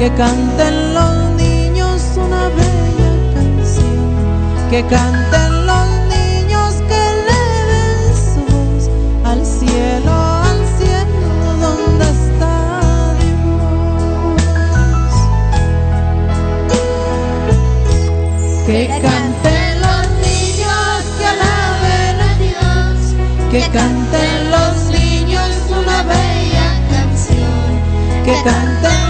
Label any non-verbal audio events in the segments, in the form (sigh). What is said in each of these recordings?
que canten los niños una bella canción, que canten los niños que eleven su voz al cielo, al cielo donde está Dios. Que canten los niños que alaben a Dios, que canten los niños una bella canción, que canten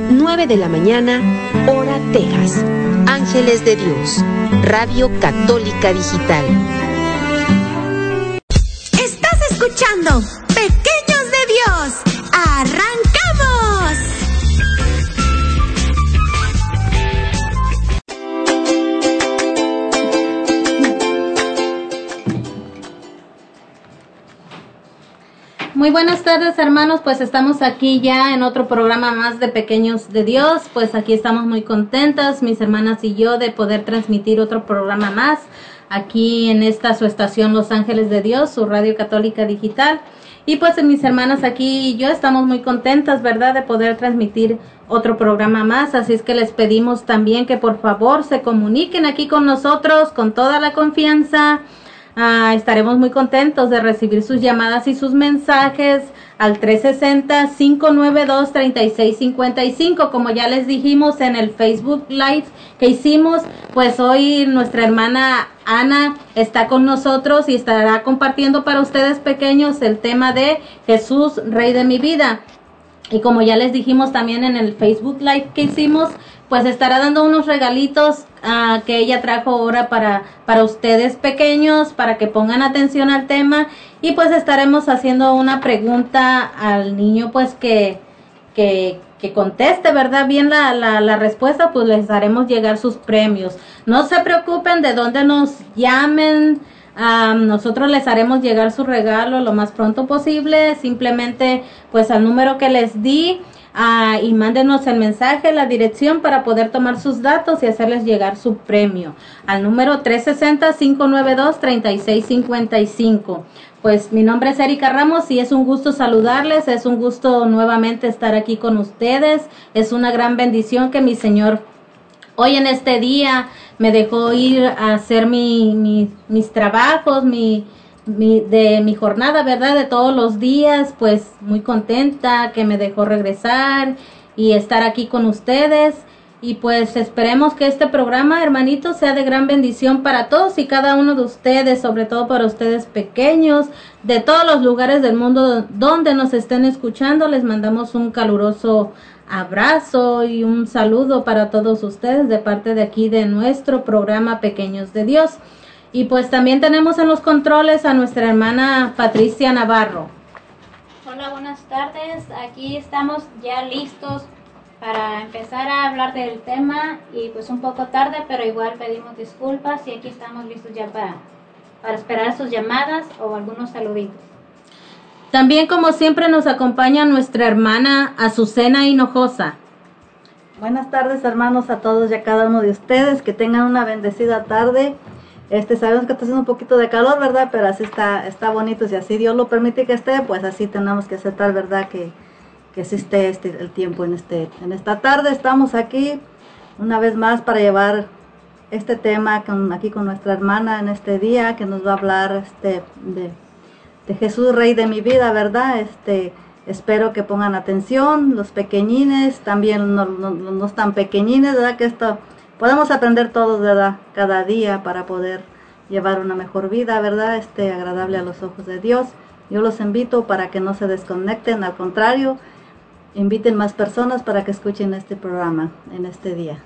9 de la mañana, hora Texas. Ángeles de Dios, Radio Católica Digital. Muy buenas tardes hermanos, pues estamos aquí ya en otro programa más de Pequeños de Dios, pues aquí estamos muy contentas, mis hermanas y yo, de poder transmitir otro programa más aquí en esta su estación Los Ángeles de Dios, su radio católica digital. Y pues mis hermanas aquí y yo estamos muy contentas, ¿verdad?, de poder transmitir otro programa más. Así es que les pedimos también que por favor se comuniquen aquí con nosotros con toda la confianza Ah, estaremos muy contentos de recibir sus llamadas y sus mensajes al 360-592-3655. Como ya les dijimos en el Facebook Live que hicimos, pues hoy nuestra hermana Ana está con nosotros y estará compartiendo para ustedes pequeños el tema de Jesús, Rey de mi vida. Y como ya les dijimos también en el Facebook Live que hicimos, pues estará dando unos regalitos uh, que ella trajo ahora para, para ustedes pequeños, para que pongan atención al tema y pues estaremos haciendo una pregunta al niño pues que, que, que conteste, ¿verdad? Bien la, la, la, respuesta, pues les haremos llegar sus premios. No se preocupen de dónde nos llamen. Um, nosotros les haremos llegar su regalo lo más pronto posible. Simplemente, pues al número que les di, Ah, y mándenos el mensaje, la dirección para poder tomar sus datos y hacerles llegar su premio al número 360-592-3655. Pues mi nombre es Erika Ramos y es un gusto saludarles, es un gusto nuevamente estar aquí con ustedes, es una gran bendición que mi Señor hoy en este día me dejó ir a hacer mi, mis trabajos, mi, de mi jornada, ¿verdad? De todos los días, pues muy contenta que me dejó regresar y estar aquí con ustedes. Y pues esperemos que este programa, hermanitos, sea de gran bendición para todos y cada uno de ustedes, sobre todo para ustedes pequeños, de todos los lugares del mundo donde nos estén escuchando. Les mandamos un caluroso abrazo y un saludo para todos ustedes de parte de aquí de nuestro programa Pequeños de Dios. Y pues también tenemos en los controles a nuestra hermana Patricia Navarro. Hola, buenas tardes. Aquí estamos ya listos para empezar a hablar del tema y pues un poco tarde, pero igual pedimos disculpas y aquí estamos listos ya para, para esperar sus llamadas o algunos saluditos. También como siempre nos acompaña nuestra hermana Azucena Hinojosa. Buenas tardes hermanos a todos y a cada uno de ustedes, que tengan una bendecida tarde este, sabemos que está haciendo un poquito de calor, ¿verdad? Pero así está, está bonito. Si así Dios lo permite que esté, pues así tenemos que aceptar, ¿verdad? Que, que así esté este, el tiempo en, este, en esta tarde. Estamos aquí una vez más para llevar este tema aquí con nuestra hermana en este día que nos va a hablar este, de, de Jesús, Rey de mi vida, ¿verdad? Este, espero que pongan atención, los pequeñines, también no, no, no están pequeñines, ¿verdad? Que esto podemos aprender todos, ¿verdad? Cada día para poder llevar una mejor vida, ¿verdad? Este, agradable a los ojos de Dios. Yo los invito para que no se desconecten, al contrario, inviten más personas para que escuchen este programa en este día.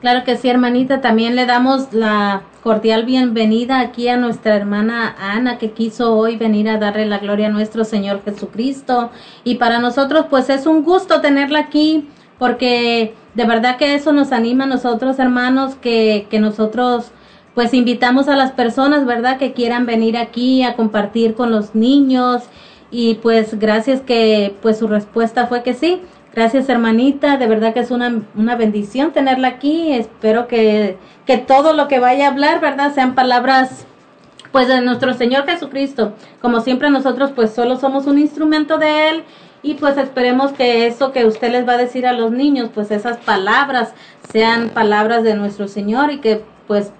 Claro que sí, hermanita. También le damos la cordial bienvenida aquí a nuestra hermana Ana, que quiso hoy venir a darle la gloria a nuestro Señor Jesucristo. Y para nosotros, pues es un gusto tenerla aquí, porque de verdad que eso nos anima a nosotros, hermanos, que, que nosotros pues invitamos a las personas, ¿verdad?, que quieran venir aquí a compartir con los niños y pues gracias que pues su respuesta fue que sí. Gracias hermanita, de verdad que es una, una bendición tenerla aquí. Espero que, que todo lo que vaya a hablar, ¿verdad?, sean palabras pues de nuestro Señor Jesucristo. Como siempre nosotros pues solo somos un instrumento de Él y pues esperemos que eso que usted les va a decir a los niños, pues esas palabras sean palabras de nuestro Señor y que pues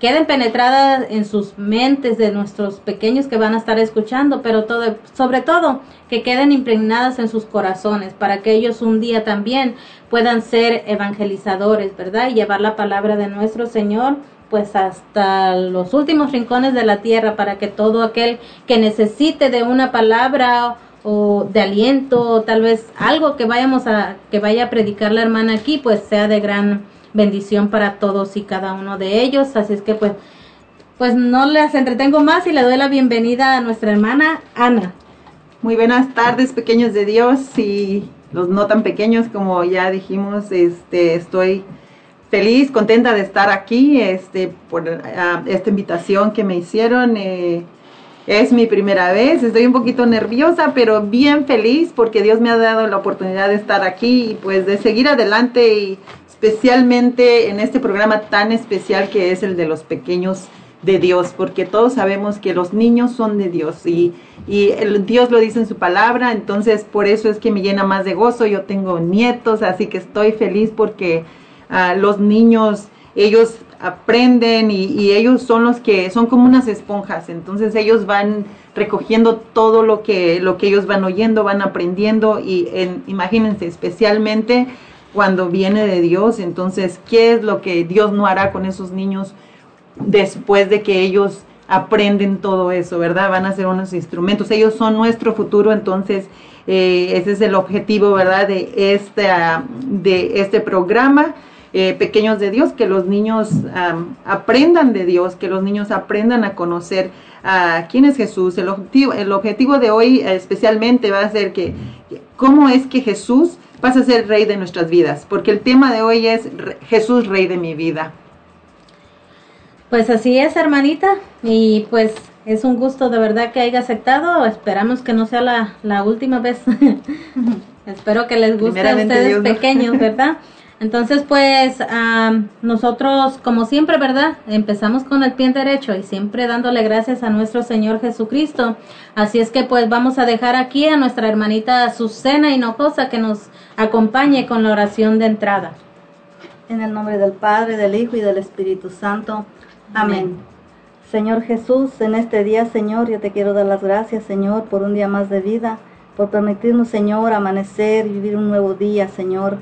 queden penetradas en sus mentes de nuestros pequeños que van a estar escuchando, pero todo, sobre todo que queden impregnadas en sus corazones para que ellos un día también puedan ser evangelizadores, ¿verdad? Y llevar la palabra de nuestro Señor pues hasta los últimos rincones de la tierra para que todo aquel que necesite de una palabra o de aliento, tal vez algo que vayamos a, que vaya a predicar la hermana aquí, pues sea de gran bendición para todos y cada uno de ellos. Así es que pues, pues no les entretengo más y le doy la bienvenida a nuestra hermana Ana. Muy buenas tardes, pequeños de Dios y los no tan pequeños, como ya dijimos, este, estoy feliz, contenta de estar aquí, este, por ah, esta invitación que me hicieron. Eh, es mi primera vez, estoy un poquito nerviosa, pero bien feliz porque Dios me ha dado la oportunidad de estar aquí y pues de seguir adelante y especialmente en este programa tan especial que es el de los pequeños de Dios, porque todos sabemos que los niños son de Dios y, y Dios lo dice en su palabra, entonces por eso es que me llena más de gozo. Yo tengo nietos, así que estoy feliz porque uh, los niños, ellos aprenden y, ellos son los que son como unas esponjas, entonces ellos van recogiendo todo lo que, lo que ellos van oyendo, van aprendiendo y en, imagínense especialmente cuando viene de Dios, entonces, ¿qué es lo que Dios no hará con esos niños después de que ellos aprenden todo eso, verdad? Van a ser unos instrumentos, ellos son nuestro futuro, entonces eh, ese es el objetivo, ¿verdad? De este, de este programa eh, pequeños de Dios, que los niños aprendan de Dios, que los niños aprendan a conocer a quién es Jesús. El objetivo, el objetivo de hoy especialmente va a ser que cómo es que Jesús pasa a ser rey de nuestras vidas, porque el tema de hoy es Jesús, rey de mi vida. Pues así es, hermanita, y pues es un gusto de verdad que haya aceptado. Esperamos que no sea la, la última vez. (laughs) Espero que les guste a ustedes pequeños, ¿verdad? (laughs) Entonces, pues nosotros, como siempre, ¿verdad? Empezamos con el pie derecho y siempre dándole gracias a nuestro Señor Jesucristo. Así es que pues vamos a dejar aquí a nuestra hermanita Azucena Hinojosa que nos acompañe con la oración de entrada. En el nombre del Padre, del Hijo y del Espíritu Santo. Amén. Señor Jesús, en este día, Señor, yo te quiero dar las gracias, Señor, por un día más de vida, por permitirnos, Señor, amanecer y vivir un nuevo día, Señor.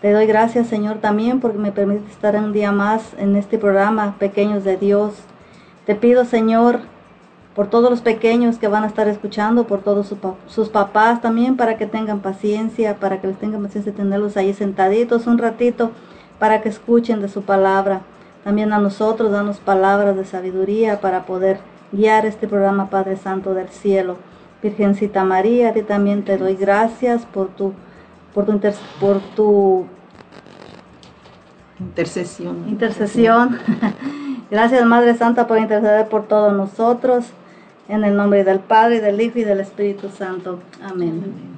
Te doy gracias, Señor, también porque me permite estar un día más en este programa, Pequeños de Dios. Te pido, Señor, por todos los pequeños que van a estar escuchando, por todos sus papás también, para que tengan paciencia, para que les tengan paciencia tenerlos ahí sentaditos un ratito, para que escuchen de su palabra. También a nosotros, danos palabras de sabiduría para poder guiar este programa, Padre Santo del Cielo. Virgencita María, a ti también te doy gracias por tu por tu, por tu intercesión. Intercesión. (laughs) Gracias Madre Santa por interceder por todos nosotros. En el nombre del Padre, del Hijo y del Espíritu Santo. Amén.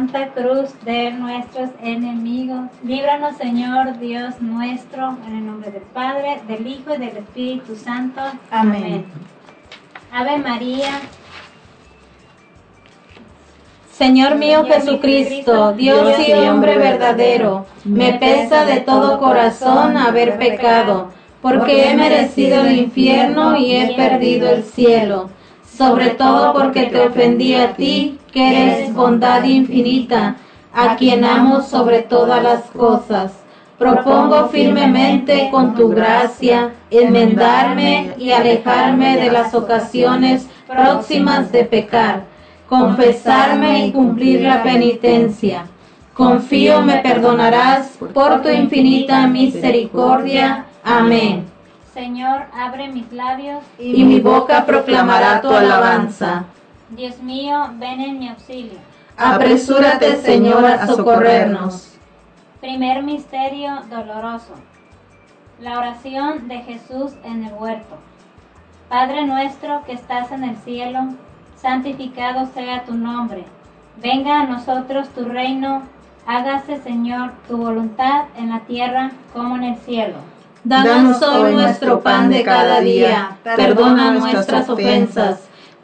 Santa Cruz de nuestros enemigos, líbranos Señor Dios nuestro, en el nombre del Padre, del Hijo y del Espíritu Santo. Amén. Ave María, Señor mío Jesucristo, Dios y hombre verdadero, me pesa de todo corazón haber pecado, porque he merecido el infierno y he perdido el cielo, sobre todo porque te ofendí a ti, que eres bondad infinita, a quien amo sobre todas las cosas. Propongo firmemente con tu gracia enmendarme y alejarme de las ocasiones próximas de pecar confesarme y cumplir la penitencia. Confío me perdonarás por tu infinita misericordia. Amén. Señor, abre mis labios. Y mi boca proclamará tu alabanza. Dios mío, ven en mi auxilio. Apresúrate, Señor, a socorrernos. Primer misterio doloroso. La oración de Jesús en el huerto. Padre nuestro que estás en el cielo, santificado sea tu nombre. Venga a nosotros tu reino. Hágase, Señor, tu voluntad en la tierra como en el cielo. Danos hoy nuestro pan de cada día. Perdona nuestras ofensas,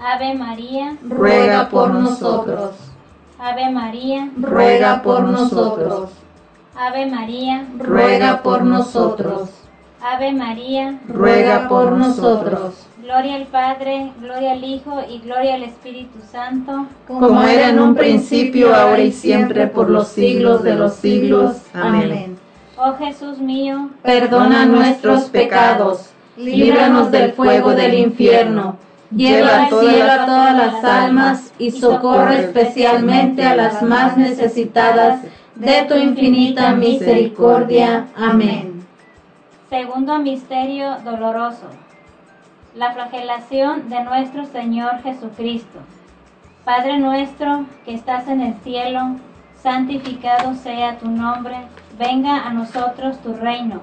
Ave María, Ruega por nosotros. Ave María, Ruega por nosotros. Ave María, Ruega por nosotros. Ave María. Ruega por nosotros. Gloria al Padre, gloria al Hijo y gloria al Espíritu Santo. Como era en un principio, ahora y siempre, por los siglos de los siglos. Amén. Oh Jesús mío, Perdona nuestros pecados, líbranos del fuego del infierno, lleva al cielo a todas las almas y socorre especialmente a las más necesitadas de tu infinita misericordia. Amén. segundo misterio doloroso. La flagelación de nuestro Señor Jesucristo. Padre nuestro que estás en el cielo, santificado sea tu nombre, venga a nosotros tu reino.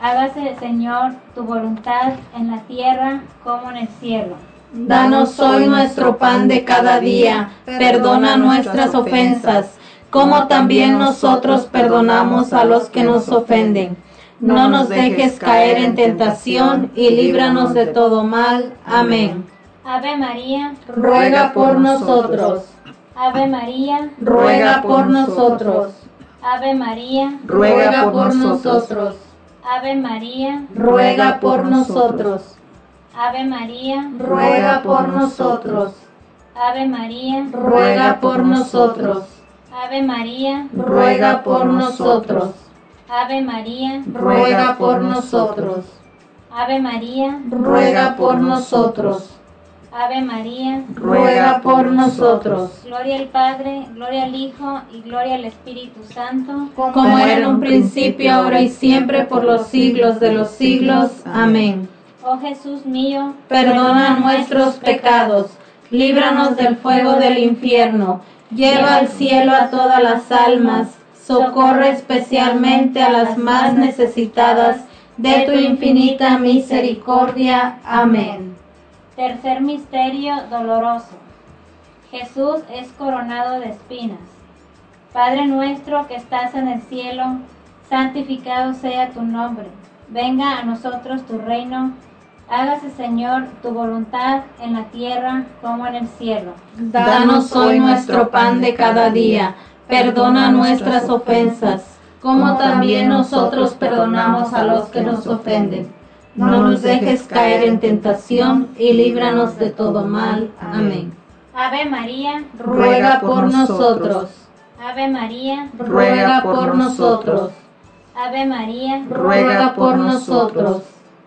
Hágase, Señor, tu voluntad en la tierra como en el cielo. Danos hoy nuestro pan de cada día, perdona nuestras ofensas, como también nosotros perdonamos a los que nos ofenden. No nos dejes caer en tentación y líbranos de todo mal. Amén. Ave María, Ruega por nosotros. Ave María, Ruega por nosotros. Ave María, Ruega por nosotros. Ave María, Ruega por nosotros. Ave María, Ruega por nosotros. Ave María, Ruega por nosotros. Ave María, Ruega por nosotros. Ave María, Ruega por nosotros. Ave María, Ruega por nosotros. Ave María, ruega por nosotros. Gloria al Padre, gloria al Hijo y gloria al Espíritu Santo. Como era en un principio, ahora y siempre, por los siglos de los siglos. Amén. Oh Jesús mío, Perdona nuestros pecados, líbranos del fuego del infierno, lleva al cielo a todas las almas, socorre especialmente a las más necesitadas de tu infinita misericordia. Amén. Tercer misterio doloroso. Jesús es coronado de espinas. Padre nuestro que estás en el cielo, santificado sea tu nombre. Venga a nosotros tu reino. Hágase, Señor, tu voluntad en la tierra como en el cielo. Danos hoy nuestro pan de cada día. Perdona nuestras ofensas, como también nosotros perdonamos a los que nos ofenden. No nos dejes caer en tentación y líbranos de todo mal. Amén. Ave María, Ruega por nosotros. Ave María, Ruega por nosotros. Ave María, Ruega por nosotros.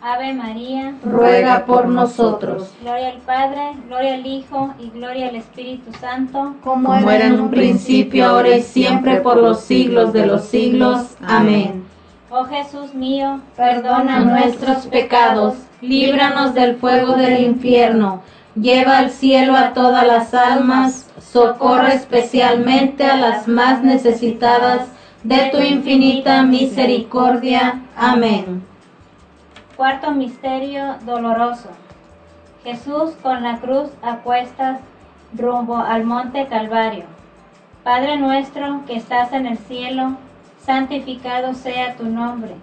Ave María. Ruega por nosotros. Gloria al Padre, gloria al Hijo y gloria al Espíritu Santo. Como era en un principio, ahora y siempre, por los siglos de los siglos. Amén. Oh Jesús mío, Perdona nuestros pecados, líbranos del fuego del infierno, lleva al cielo a todas las almas, socorre especialmente a las más necesitadas de tu infinita misericordia. Amén. Cuarto misterio doloroso. Jesús con la cruz a cuestas rumbo al monte Calvario. Padre nuestro que estás en el cielo, santificado sea tu nombre.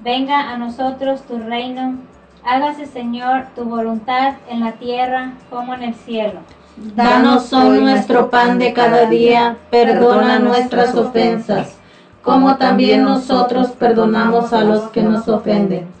Venga a nosotros tu reino. Hágase, Señor, tu voluntad en la tierra como en el cielo. Danos hoy nuestro pan de cada día, perdona nuestras ofensas, como también nosotros perdonamos a los que nos ofenden.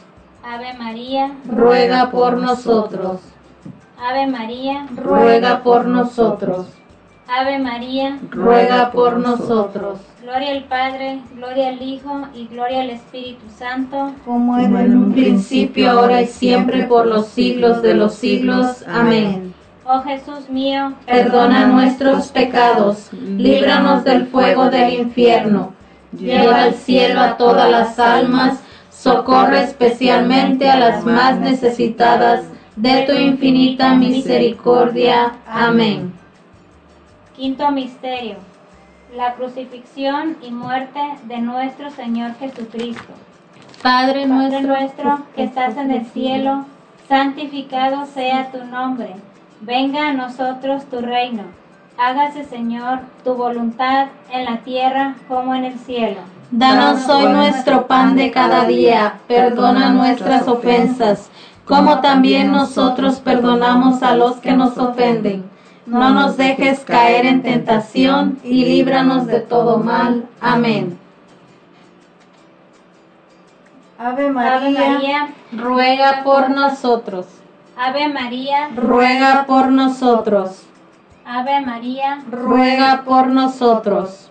Ave María, Ruega por nosotros. Ave María, Ruega por nosotros. Ave María. Ruega por nosotros. Gloria al Padre, gloria al Hijo y gloria al Espíritu Santo. Como en un principio, ahora y siempre, por los siglos de los siglos. Amén. Oh Jesús mío, Perdona nuestros pecados, líbranos del fuego del infierno, lleva al cielo a todas las almas, socorre especialmente a las más necesitadas de tu infinita misericordia. Amén. Quinto misterio. La crucifixión y muerte de nuestro Señor Jesucristo. Padre Padre nuestro, nuestro que estás en el cielo, santificado sea tu nombre. Venga a nosotros tu reino. Hágase, Señor, tu voluntad en la tierra como en el cielo. Danos hoy nuestro pan de cada día, perdona nuestras ofensas, como también nosotros perdonamos a los que nos ofenden. No nos dejes caer en tentación y líbranos de todo mal. Amén. Ave Ave María, María, Ruega por nosotros. Ave María, Ruega por nosotros. Ave María, Ruega por nosotros.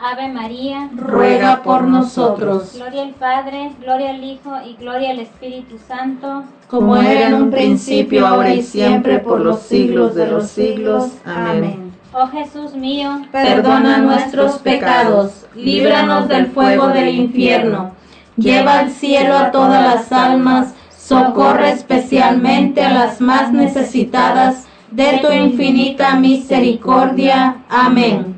Ave María. Ruega por nosotros. Gloria al Padre, gloria al Hijo y gloria al Espíritu Santo. Como era en un principio, ahora y siempre, por los siglos de los siglos. Amén. Oh Jesús mío, perdona nuestros pecados, líbranos del fuego del infierno, lleva al cielo a todas las almas, socorre especialmente a las más necesitadas de tu infinita misericordia. Amén.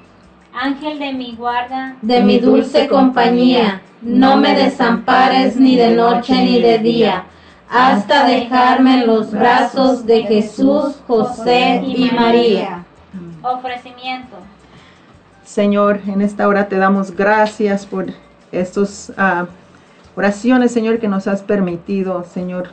Ángel de mi guarda, de mi dulce compañía, no me desampares ni de noche ni de día, hasta dejarme en los brazos de Jesús, José y María. Ofrecimiento. Señor, en esta hora te damos gracias por estas ah, oraciones, Señor, que nos has permitido, Señor,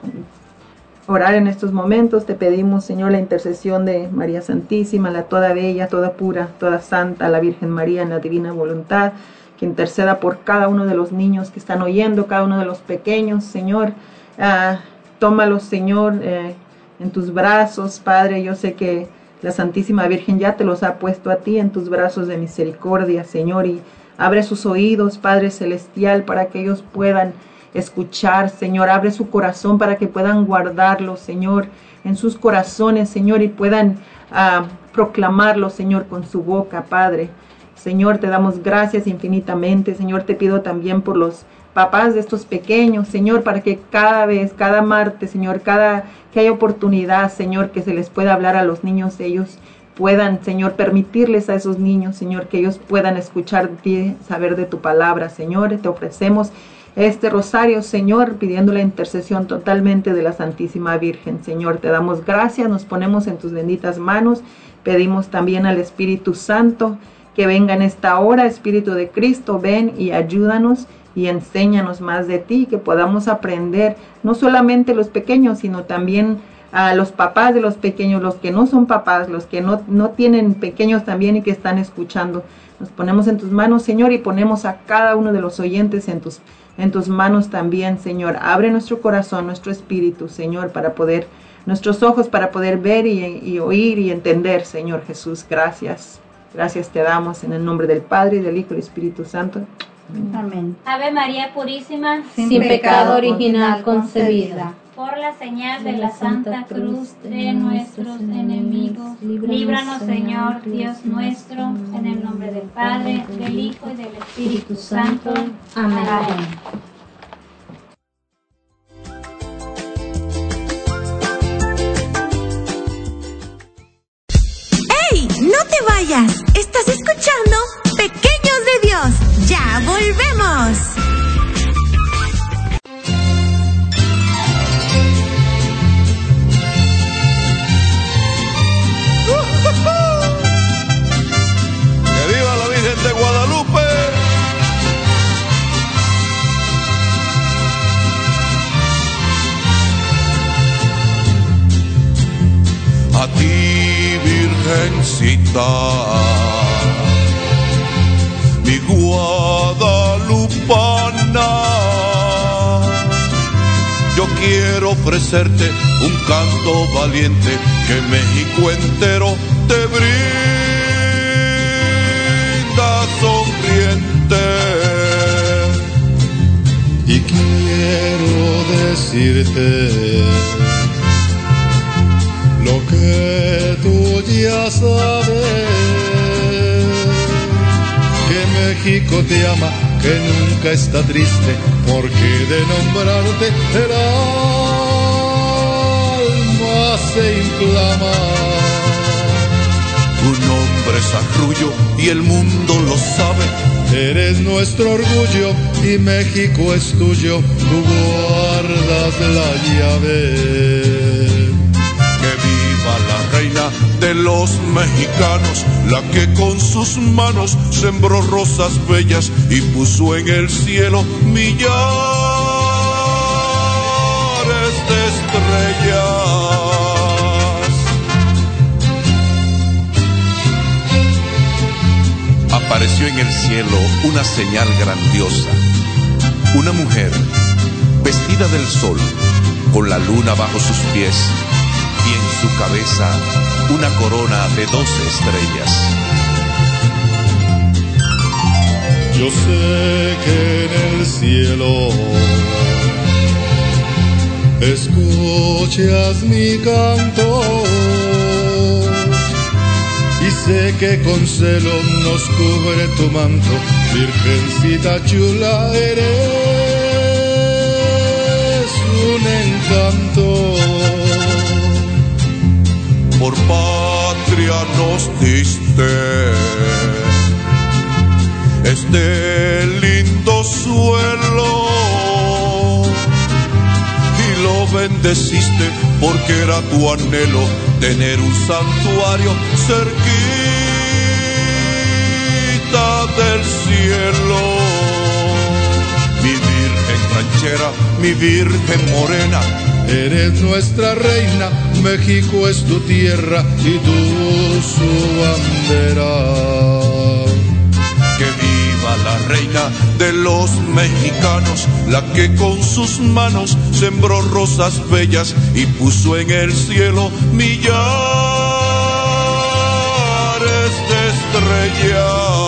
orar en estos momentos. Te pedimos, Señor, la intercesión de María Santísima, la toda bella, toda pura, toda santa, la Virgen María en la divina voluntad, que interceda por cada uno de los niños que están oyendo, cada uno de los pequeños, Señor. Ah, tómalos, Señor, eh, en tus brazos, Padre. Yo sé que la Santísima Virgen ya te los ha puesto a ti en tus brazos de misericordia, Señor, y abre sus oídos, Padre Celestial, para que ellos puedan escuchar, Señor. Abre su corazón para que puedan guardarlo, Señor, en sus corazones, Señor, y puedan ah, proclamarlo, Señor, con su boca, Padre. Señor, te damos gracias infinitamente. Señor, te pido también por los papás de estos pequeños, Señor, para que cada vez, cada martes, Señor, cada que haya oportunidad, Señor, que se les pueda hablar a los niños, ellos puedan, Señor, permitirles a esos niños, Señor, que ellos puedan escuchar de ti, saber de tu palabra, Señor. Te ofrecemos este rosario, Señor, pidiendo la intercesión totalmente de la Santísima Virgen. Señor, te damos gracias, nos ponemos en tus benditas manos. Pedimos también al Espíritu Santo que venga en esta hora, Espíritu de Cristo, ven y ayúdanos y enséñanos más de ti, que podamos aprender, no solamente los pequeños, sino también a los papás de los pequeños, los que no son papás, los que no, no tienen pequeños también y que están escuchando. Nos ponemos en tus manos, Señor, y ponemos a cada uno de los oyentes en tus, en tus manos también, Señor. Abre nuestro corazón, nuestro espíritu, Señor, para poder, nuestros ojos para poder ver y, y oír y entender, Señor Jesús. Gracias. Gracias te damos en el nombre del Padre y del Hijo y del Espíritu Santo. Amén. Ave María Purísima, sin pecado original concebida. Por la señal de la Santa Cruz de nuestros enemigos, líbranos Señor Dios nuestro, en el nombre del Padre, del Hijo y del Espíritu Santo. Amén. ¡Ey! ¡No te vayas! ¿Estás escuchando? Virgencita, mi guadalupana, yo quiero ofrecerte un canto valiente que México entero te brinda sonriente. y quiero decirte lo que tú ya sabes, que México te ama, que nunca está triste, porque de nombrarte el alma se inflama. Tu nombre es arrullo y el mundo lo sabe. Eres nuestro orgullo y México es tuyo, tú guardas la llave. Reina de los mexicanos, la que con sus manos sembró rosas bellas y puso en el cielo millares de estrellas. apareció en el cielo una señal grandiosa. Una mujer vestida del sol, con la luna bajo sus pies y en su cabeza una corona de doce estrellas. Yo sé que en el cielo escuchas mi canto y sé que con celo nos cubre tu manto, Virgencita chula eres un encanto. Por patria nos diste este lindo suelo y lo bendeciste porque era tu anhelo tener un santuario cerquita del cielo. Mi virgen ranchera, mi virgen morena, eres nuestra reina, México es tu tierra y tú su bandera. Que viva la reina de los mexicanos, la que con sus manos sembró rosas bellas y puso en el cielo millares de estrellas.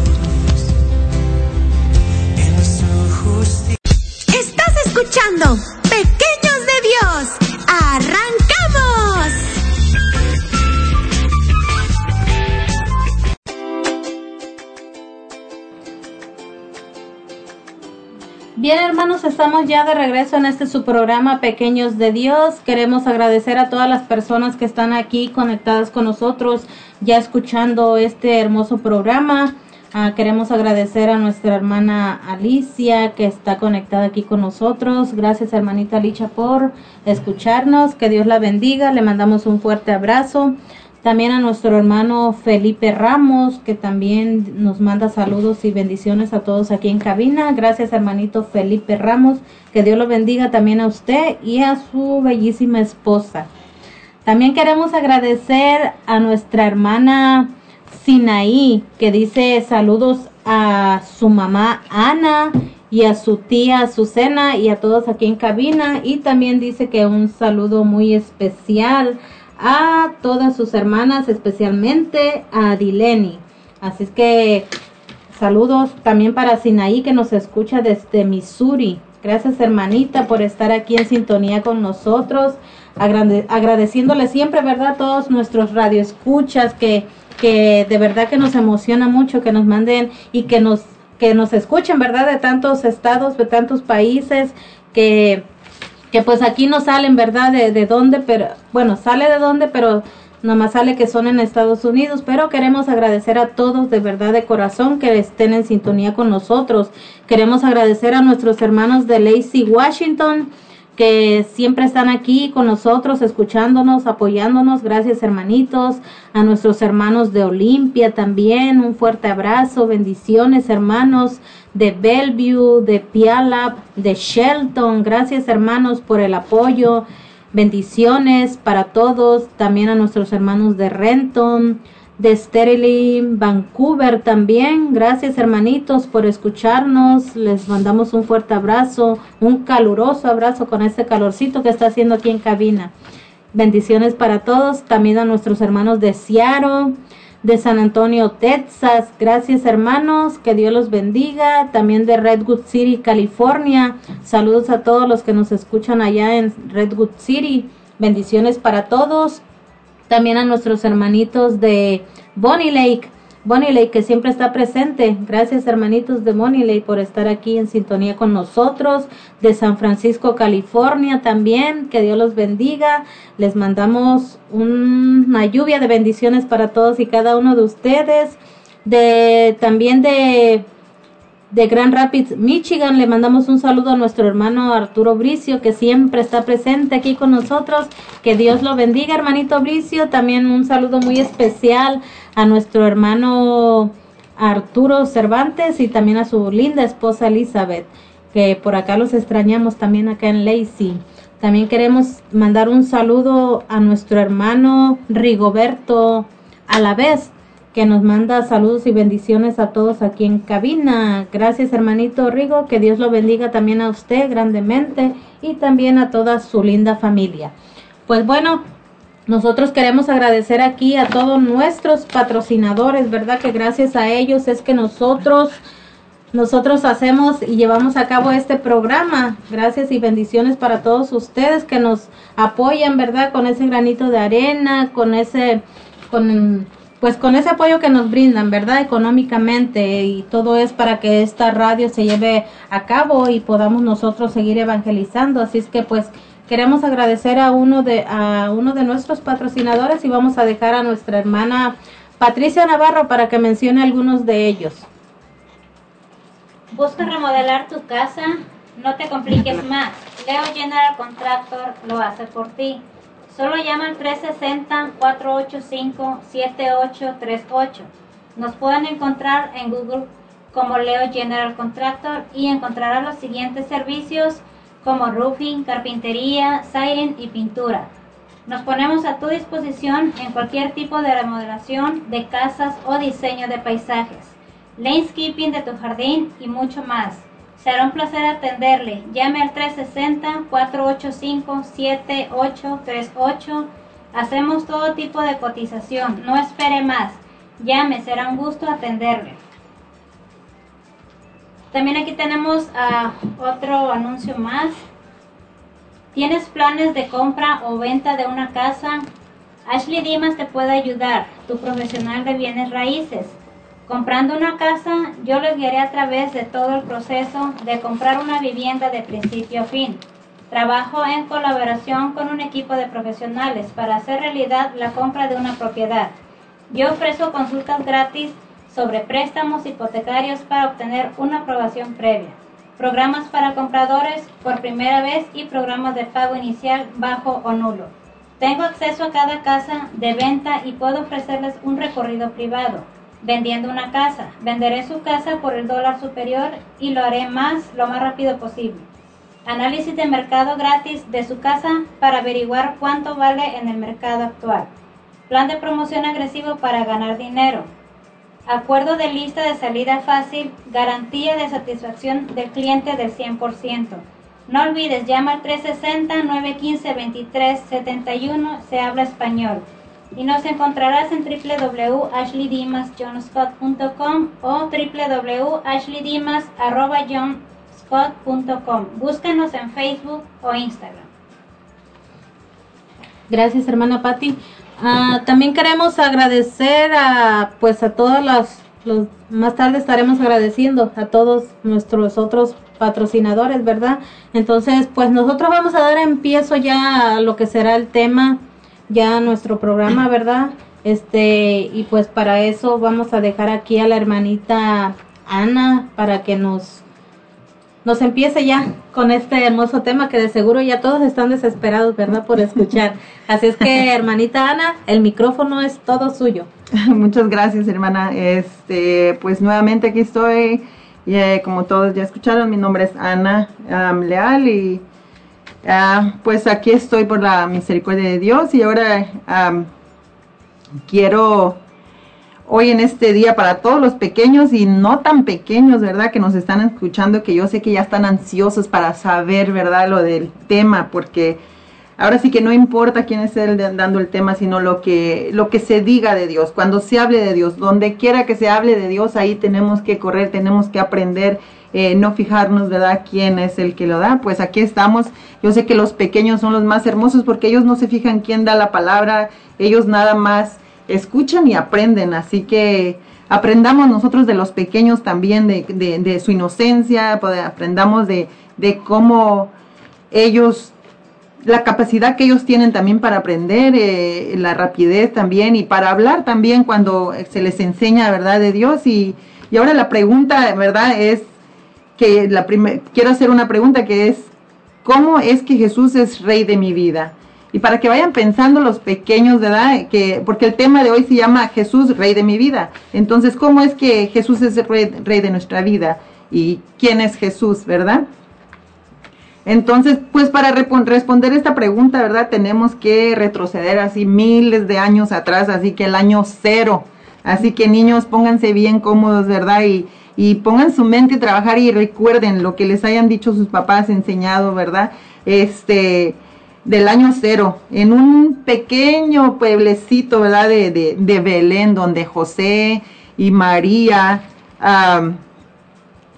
Estamos ya de regreso en este su programa Pequeños de Dios. Queremos agradecer a todas las personas que están aquí conectadas con nosotros, ya escuchando este hermoso programa. Ah, queremos agradecer a nuestra hermana Alicia que está conectada aquí con nosotros. Gracias, hermanita Alicia, por escucharnos. Que Dios la bendiga. Le mandamos un fuerte abrazo. También a nuestro hermano Felipe Ramos, que también nos manda saludos y bendiciones a todos aquí en cabina. Gracias, hermanito Felipe Ramos. Que Dios lo bendiga también a usted y a su bellísima esposa. También queremos agradecer a nuestra hermana Sinaí, que dice saludos a su mamá Ana y a su tía Azucena y a todos aquí en cabina. Y también dice que un saludo muy especial a todas sus hermanas, especialmente a Dileni. Así es que saludos también para Sinaí que nos escucha desde Missouri. Gracias hermanita por estar aquí en sintonía con nosotros. Agrade- agradeciéndole siempre, ¿verdad? Todos nuestros radioescuchas que, que de verdad que nos emociona mucho que nos manden y que nos, que nos escuchen, ¿verdad? De tantos estados, de tantos países que que pues aquí no salen, ¿verdad? De, de dónde, pero bueno, sale de dónde, pero nomás sale que son en Estados Unidos, pero queremos agradecer a todos de verdad de corazón que estén en sintonía con nosotros. Queremos agradecer a nuestros hermanos de Lacey, Washington, que siempre están aquí con nosotros, escuchándonos, apoyándonos. Gracias hermanitos, a nuestros hermanos de Olimpia también, un fuerte abrazo, bendiciones hermanos de Bellevue, de Pialap, de Shelton. Gracias hermanos por el apoyo. Bendiciones para todos, también a nuestros hermanos de Renton, de Sterling, Vancouver también. Gracias hermanitos por escucharnos. Les mandamos un fuerte abrazo, un caluroso abrazo con este calorcito que está haciendo aquí en cabina. Bendiciones para todos, también a nuestros hermanos de Seattle, de San Antonio, Texas. Gracias hermanos, que Dios los bendiga. También de Redwood City, California. Saludos a todos los que nos escuchan allá en Redwood City. Bendiciones para todos. También a nuestros hermanitos de Bonnie Lake. Bonnie Lake que siempre está presente. Gracias hermanitos de Bonnie Lake por estar aquí en sintonía con nosotros. De San Francisco, California también. Que Dios los bendiga. Les mandamos una lluvia de bendiciones para todos y cada uno de ustedes. De también de de Grand Rapids, Michigan. Le mandamos un saludo a nuestro hermano Arturo Bricio, que siempre está presente aquí con nosotros. Que Dios lo bendiga, hermanito Bricio. También un saludo muy especial a nuestro hermano Arturo Cervantes y también a su linda esposa Elizabeth, que por acá los extrañamos también acá en Lacey. También queremos mandar un saludo a nuestro hermano Rigoberto a la vez que nos manda saludos y bendiciones a todos aquí en cabina. Gracias hermanito Rigo, que Dios lo bendiga también a usted grandemente y también a toda su linda familia. Pues bueno, nosotros queremos agradecer aquí a todos nuestros patrocinadores, ¿verdad? Que gracias a ellos es que nosotros nosotros hacemos y llevamos a cabo este programa. Gracias y bendiciones para todos ustedes que nos apoyan, ¿verdad? Con ese granito de arena, con ese con pues con ese apoyo que nos brindan, ¿verdad? Económicamente y todo es para que esta radio se lleve a cabo y podamos nosotros seguir evangelizando. Así es que pues queremos agradecer a uno de a uno de nuestros patrocinadores y vamos a dejar a nuestra hermana Patricia Navarro para que mencione algunos de ellos. Busca remodelar tu casa, no te compliques (laughs) más. Leo General Contractor lo hace por ti. Solo llama al 360-485-7838. Nos pueden encontrar en Google como Leo General Contractor y encontrarán los siguientes servicios como roofing, carpintería, siren y pintura. Nos ponemos a tu disposición en cualquier tipo de remodelación de casas o diseño de paisajes, landscaping de tu jardín y mucho más. Será un placer atenderle. Llame al 360-485-7838. Hacemos todo tipo de cotización. No espere más. Llame, será un gusto atenderle. También aquí tenemos ah, otro anuncio más. ¿Tienes planes de compra o venta de una casa? Ashley Dimas te puede ayudar, tu profesional de bienes raíces. Comprando una casa, yo les guiaré a través de todo el proceso de comprar una vivienda de principio a fin. Trabajo en colaboración con un equipo de profesionales para hacer realidad la compra de una propiedad. Yo ofrezco consultas gratis sobre préstamos hipotecarios para obtener una aprobación previa, programas para compradores por primera vez y programas de pago inicial bajo o nulo. Tengo acceso a cada casa de venta y puedo ofrecerles un recorrido privado vendiendo una casa. Venderé su casa por el dólar superior y lo haré más lo más rápido posible. Análisis de mercado gratis de su casa para averiguar cuánto vale en el mercado actual. Plan de promoción agresivo para ganar dinero. Acuerdo de lista de salida fácil. Garantía de satisfacción del cliente del 100%. No olvides, llama al 360-915-2371. Se habla español y nos encontrarás en www.ashleydimasjohnscott.com o www.ashleydimas.com. Búscanos en Facebook o Instagram. Gracias, hermana Patti. Ah, también queremos agradecer a pues a todas las los, más tarde estaremos agradeciendo a todos nuestros otros patrocinadores, ¿verdad? Entonces, pues nosotros vamos a dar empiezo ya a lo que será el tema ya nuestro programa, ¿verdad? Este, y pues para eso vamos a dejar aquí a la hermanita Ana para que nos nos empiece ya con este hermoso tema que de seguro ya todos están desesperados, ¿verdad? Por escuchar. (laughs) Así es que, hermanita Ana, el micrófono es todo suyo. (laughs) Muchas gracias, hermana. Este, pues nuevamente aquí estoy. Y, eh, como todos ya escucharon, mi nombre es Ana Leal y ah, pues aquí estoy por la misericordia de Dios y ahora quiero hoy en este día para todos los pequeños y no tan pequeños, ¿verdad? Que nos están escuchando, que yo sé que ya están ansiosos para saber, ¿verdad? Lo del tema, porque ahora sí que no importa quién esté dando el tema, sino lo que, lo que se diga de Dios, cuando se hable de Dios, donde quiera que se hable de Dios, ahí tenemos que correr, tenemos que aprender. Eh, no fijarnos, ¿verdad?, quién es el que lo da. Pues aquí estamos. Yo sé que los pequeños son los más hermosos porque ellos no se fijan quién da la palabra, ellos nada más escuchan y aprenden, así que aprendamos nosotros de los pequeños también, de, su inocencia, pues, aprendamos de, cómo ellos, la capacidad que ellos tienen también para aprender, eh, la rapidez también y para hablar también cuando se les enseña, ¿verdad?, de Dios. Y, y ahora la pregunta, ¿verdad?, es quiero hacer una pregunta que es, ¿cómo es que Jesús es rey de mi vida? Y para que vayan pensando los pequeños, ¿verdad? Que, porque el tema de hoy se llama Jesús, Rey de mi vida. Entonces, ¿cómo es que Jesús es el rey, de nuestra vida? ¿Y quién es Jesús, verdad? Entonces, pues para responder esta pregunta, ¿verdad? Tenemos que retroceder así miles de años atrás, así que el año cero. Así que niños, pónganse bien cómodos, ¿verdad? Y, y pongan su mente a trabajar y recuerden lo que les hayan dicho sus papás, enseñado, ¿verdad? Este, del año cero, en un pequeño pueblecito, ¿verdad? De, de, Belén, donde José y María,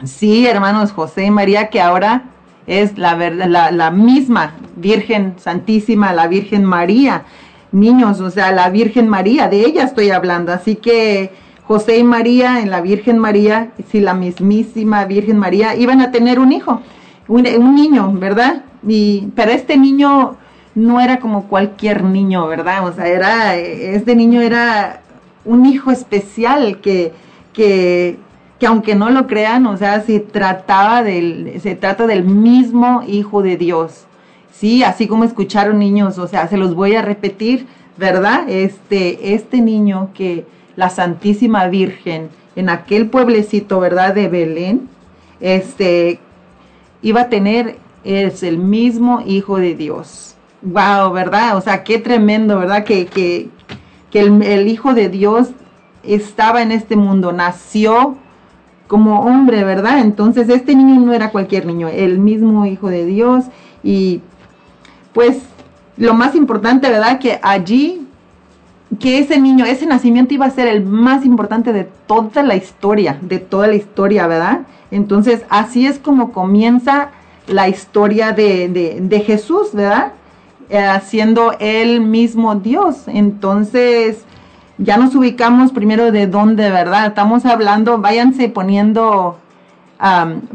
sí, hermanos, José y María, que ahora es la, la, la misma Virgen Santísima, la Virgen María. Niños, o sea, la Virgen María, de ella estoy hablando. Así que José y María, en la Virgen María, sí, la mismísima Virgen María, iban a tener un hijo, un, un niño, ¿verdad? Y, pero este niño no era como cualquier niño, ¿verdad? O sea, era, este niño era un hijo especial que, que, que aunque no lo crean, o sea, se trataba del, se trata del mismo hijo de Dios. Sí, así como escucharon niños, o sea, se los voy a repetir, ¿verdad? Este, este niño que la Santísima Virgen en aquel pueblecito, ¿verdad? De Belén, este, iba a tener es el mismo Hijo de Dios. Wow, ¿verdad? O sea, qué tremendo, ¿verdad? Que, que, que el, el, Hijo de Dios estaba en este mundo, nació como hombre, ¿verdad? Entonces este niño no era cualquier niño, el mismo Hijo de Dios. Y pues lo más importante, ¿verdad? Que allí, que ese niño, ese nacimiento iba a ser el más importante de toda la historia, de toda la historia, ¿verdad? Entonces así es como comienza la historia de, Jesús, ¿verdad? Eh, siendo él mismo Dios. Entonces, ya nos ubicamos primero de dónde, ¿verdad? Estamos hablando, váyanse poniendo,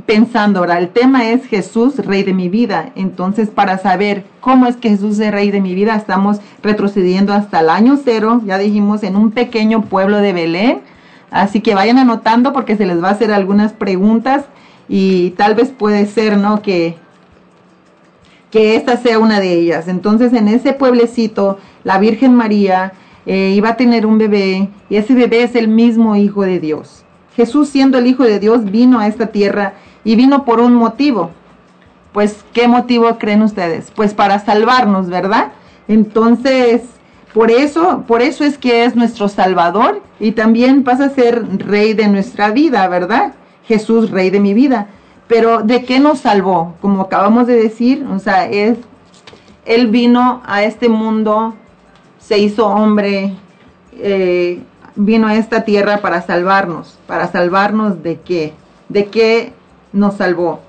pensando, ¿verdad? El tema es Jesús, Rey de mi vida. Entonces, para saber cómo es que Jesús es Rey de mi vida, estamos retrocediendo hasta el año cero, ya dijimos, en un pequeño pueblo de Belén. Así que vayan anotando porque se les va a hacer algunas preguntas y tal vez puede ser, ¿no? Que, que esta sea una de ellas. Entonces en ese pueblecito, la Virgen María eh, iba a tener un bebé y ese bebé es el mismo Hijo de Dios. Jesús siendo el Hijo de Dios vino a esta tierra y vino por un motivo. Pues, ¿qué motivo creen ustedes? Pues para salvarnos, ¿verdad? Entonces, por eso, por eso es que es nuestro Salvador y también pasa a ser Rey de nuestra vida, ¿verdad? Jesús, Rey de mi vida. Pero ¿de qué nos salvó? Como acabamos de decir, o sea, es, Él vino a este mundo, se hizo hombre, eh, vino a esta tierra para salvarnos. ¿Para salvarnos de qué? ¿De qué nos salvó?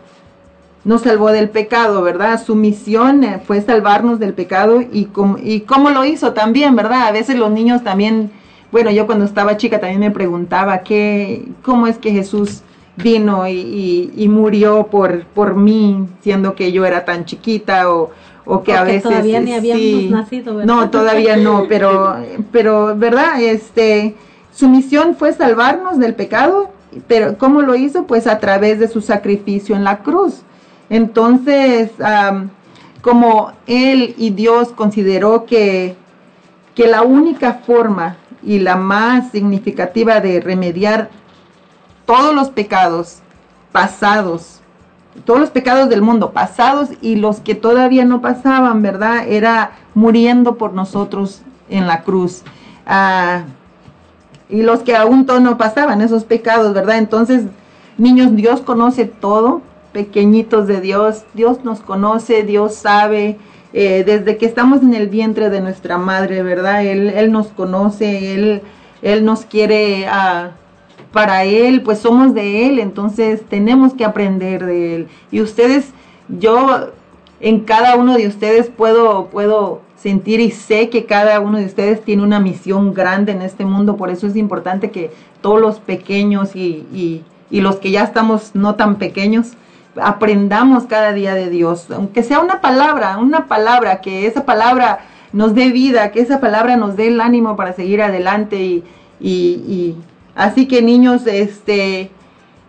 Nos salvó del pecado, ¿verdad? Su misión eh, fue salvarnos del pecado y, y cómo lo hizo también, ¿verdad? A veces los niños también, bueno, yo cuando estaba chica también me preguntaba, ¿qué, ¿cómo es que Jesús vino y, murió por, por mí, siendo que yo era tan chiquita o, o que a veces todavía ni habíamos nacido ¿verdad? no todavía no (laughs) pero pero verdad este su misión fue salvarnos del pecado pero ¿cómo lo hizo? Pues a través de su sacrificio en la cruz. Entonces, como Él y Dios consideró que, que la única forma y la más significativa de remediar todos los pecados pasados, todos los pecados del mundo pasados y los que todavía no pasaban, ¿verdad? Era muriendo por nosotros en la cruz. Ah, y los que aún no pasaban, esos pecados, ¿verdad? Entonces, niños, Dios conoce todo, pequeñitos de Dios, Dios nos conoce, Dios sabe, eh, desde que estamos en el vientre de nuestra madre, ¿verdad? Él, él nos conoce, Él, él nos quiere uh, para Él, pues somos de Él, entonces tenemos que aprender de Él. Y ustedes, yo en cada uno de ustedes puedo, puedo sentir y sé que cada uno de ustedes tiene una misión grande en este mundo, por eso es importante que todos los pequeños y, y, los que ya estamos no tan pequeños, aprendamos cada día de Dios, aunque sea una palabra, una palabra, que esa palabra nos dé vida, que esa palabra nos dé el ánimo para seguir adelante y, y, y así que niños, este,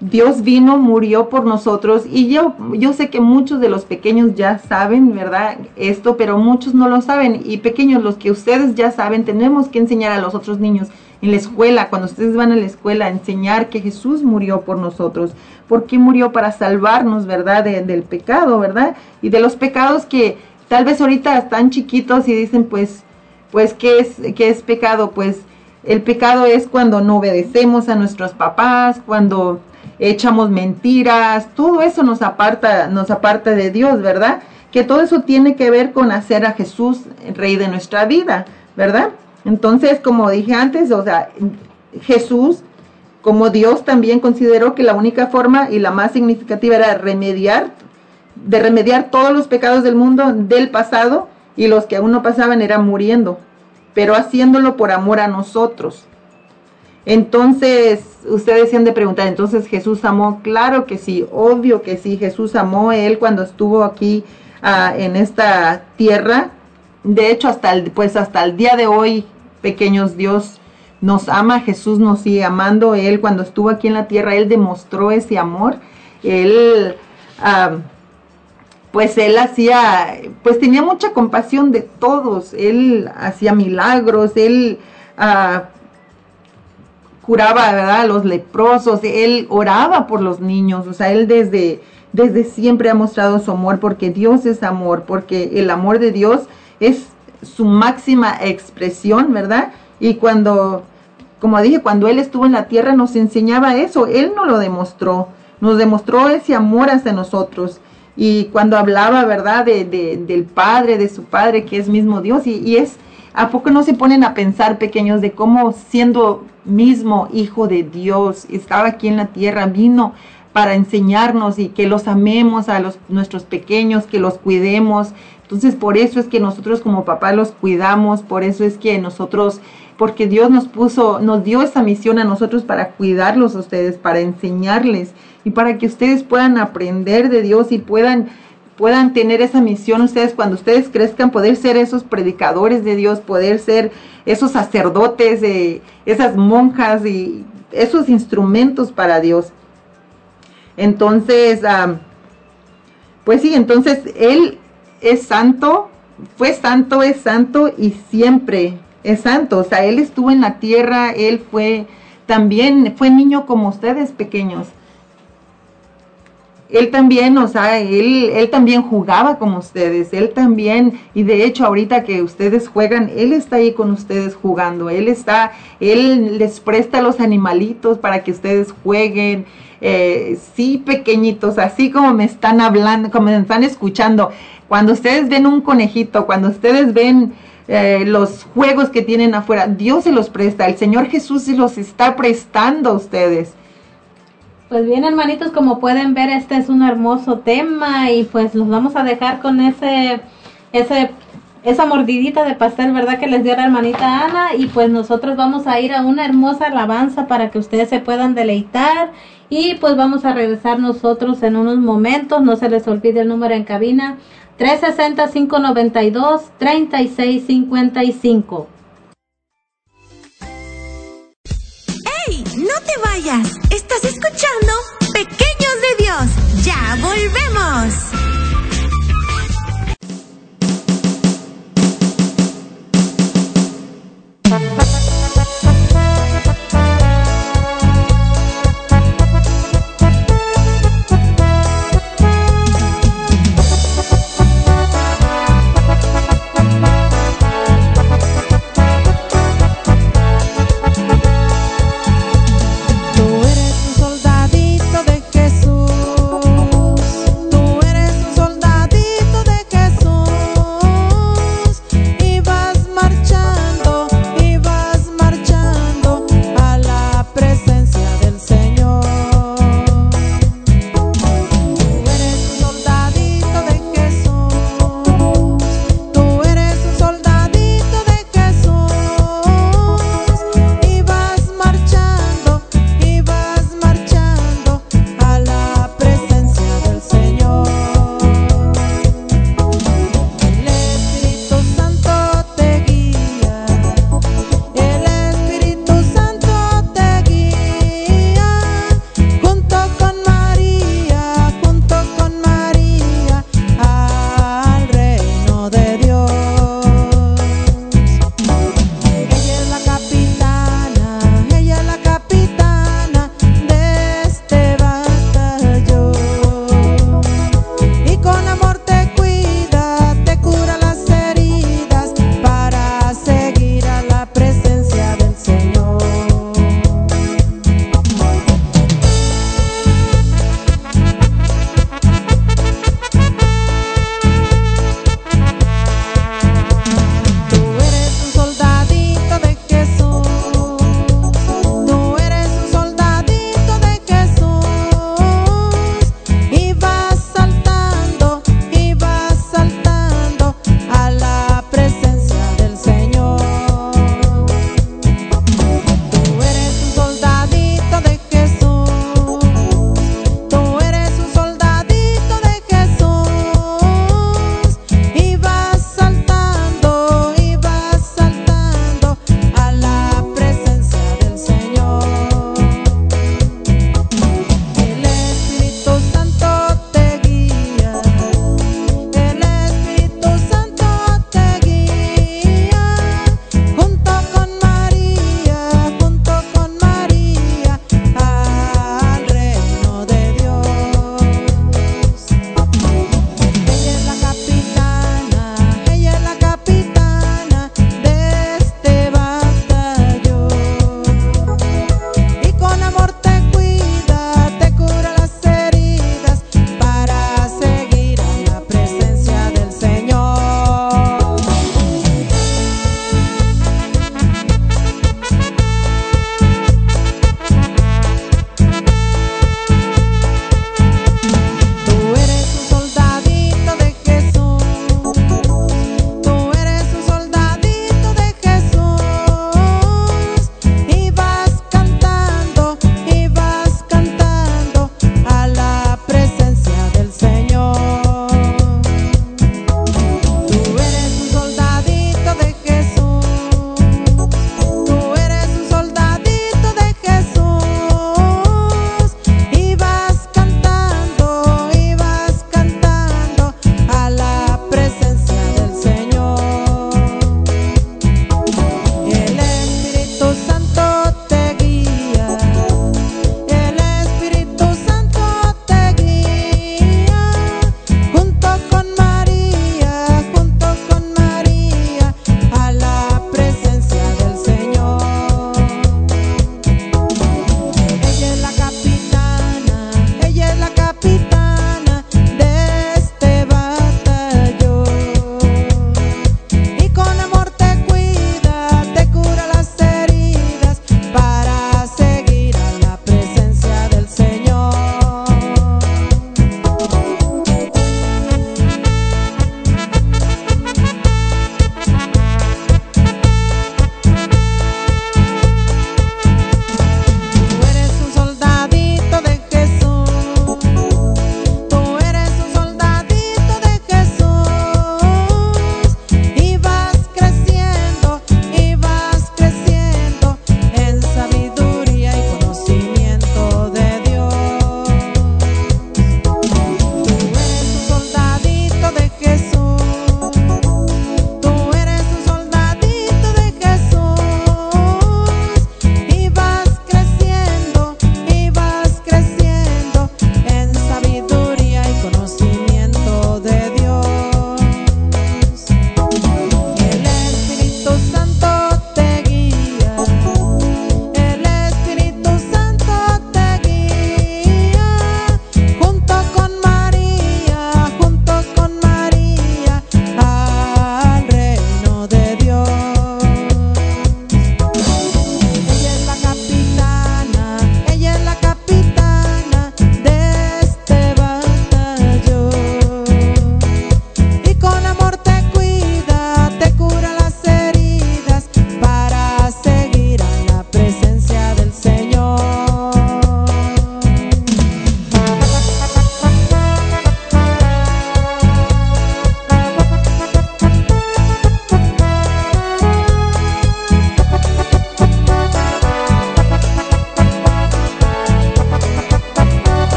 Dios vino, murió por nosotros y yo, yo sé que muchos de los pequeños ya saben, ¿verdad? Esto, pero muchos no lo saben y pequeños, los que ustedes ya saben, tenemos que enseñar a los otros niños en la escuela, cuando ustedes van a la escuela, enseñar que Jesús murió por nosotros, porque murió para salvarnos, ¿verdad? del pecado, ¿verdad? Y de los pecados que tal vez ahorita están chiquitos y dicen, pues, pues, ¿qué es, qué es pecado? Pues el pecado es cuando no obedecemos a nuestros papás, cuando echamos mentiras, todo eso nos aparta, nos aparta de Dios, ¿verdad? Que todo eso tiene que ver con hacer a Jesús rey de nuestra vida, ¿verdad? Entonces, como dije antes, o sea, Jesús, como Dios también consideró que la única forma y la más significativa era remediar, de remediar todos los pecados del mundo del pasado y los que aún no pasaban eran muriendo, pero haciéndolo por amor a nosotros. Entonces, ustedes se han de preguntar, entonces Jesús amó, claro que sí, obvio que sí, Jesús amó él cuando estuvo aquí uh, en esta tierra. De hecho, hasta el, pues hasta el día de hoy, pequeños, Dios nos ama, Jesús nos sigue amando. Él cuando estuvo aquí en la tierra, Él demostró ese amor. Él, uh, pues Él hacía, pues tenía mucha compasión de todos. Él hacía milagros, Él... Uh, curaba, ¿verdad? A los leprosos, él oraba por los niños, o sea, él desde, desde siempre ha mostrado su amor porque Dios es amor, porque el amor de Dios es su máxima expresión, ¿verdad? Y cuando, como dije, cuando Él estuvo en la tierra nos enseñaba eso, Él no lo demostró, nos demostró ese amor hacia nosotros. Y cuando hablaba, ¿verdad? De, de, del Padre, de su Padre, que es mismo Dios, y, y es, ¿a poco no se ponen a pensar, pequeños, de cómo siendo mismo Hijo de Dios, estaba aquí en la tierra, vino para enseñarnos y que los amemos a los, nuestros pequeños, que los cuidemos. Entonces, por eso es que nosotros como papá los cuidamos, por eso es que nosotros, porque Dios nos puso, nos dio esa misión a nosotros para cuidarlos a ustedes, para enseñarles y para que ustedes puedan aprender de Dios y puedan puedan tener esa misión ustedes cuando ustedes crezcan, poder ser esos predicadores de Dios, poder ser esos sacerdotes, esas monjas y esos instrumentos para Dios. Entonces, pues sí, entonces Él es santo, fue santo, es santo y siempre es santo. O sea, Él estuvo en la tierra, Él fue también, fue niño como ustedes pequeños él también, o sea, él, él también jugaba como ustedes, él también, y de hecho ahorita que ustedes juegan, él está ahí con ustedes jugando, él está, él les presta los animalitos para que ustedes jueguen, eh, sí pequeñitos, así como me están hablando, como me están escuchando, cuando ustedes ven un conejito, cuando ustedes ven eh, los juegos que tienen afuera, Dios se los presta, el Señor Jesús se los está prestando a ustedes. Pues bien, hermanitos, como pueden ver, este es un hermoso tema y pues los vamos a dejar con ese, ese, esa mordidita de pastel, ¿verdad? Que les dio la hermanita Ana y pues nosotros vamos a ir a una hermosa alabanza para que ustedes se puedan deleitar y pues vamos a regresar nosotros en unos momentos, no se les olvide el número en cabina, 360-592-3655. ¡Ey! ¡No te vayas! Estás escuchando Pequeños de Dios. Ya volvemos.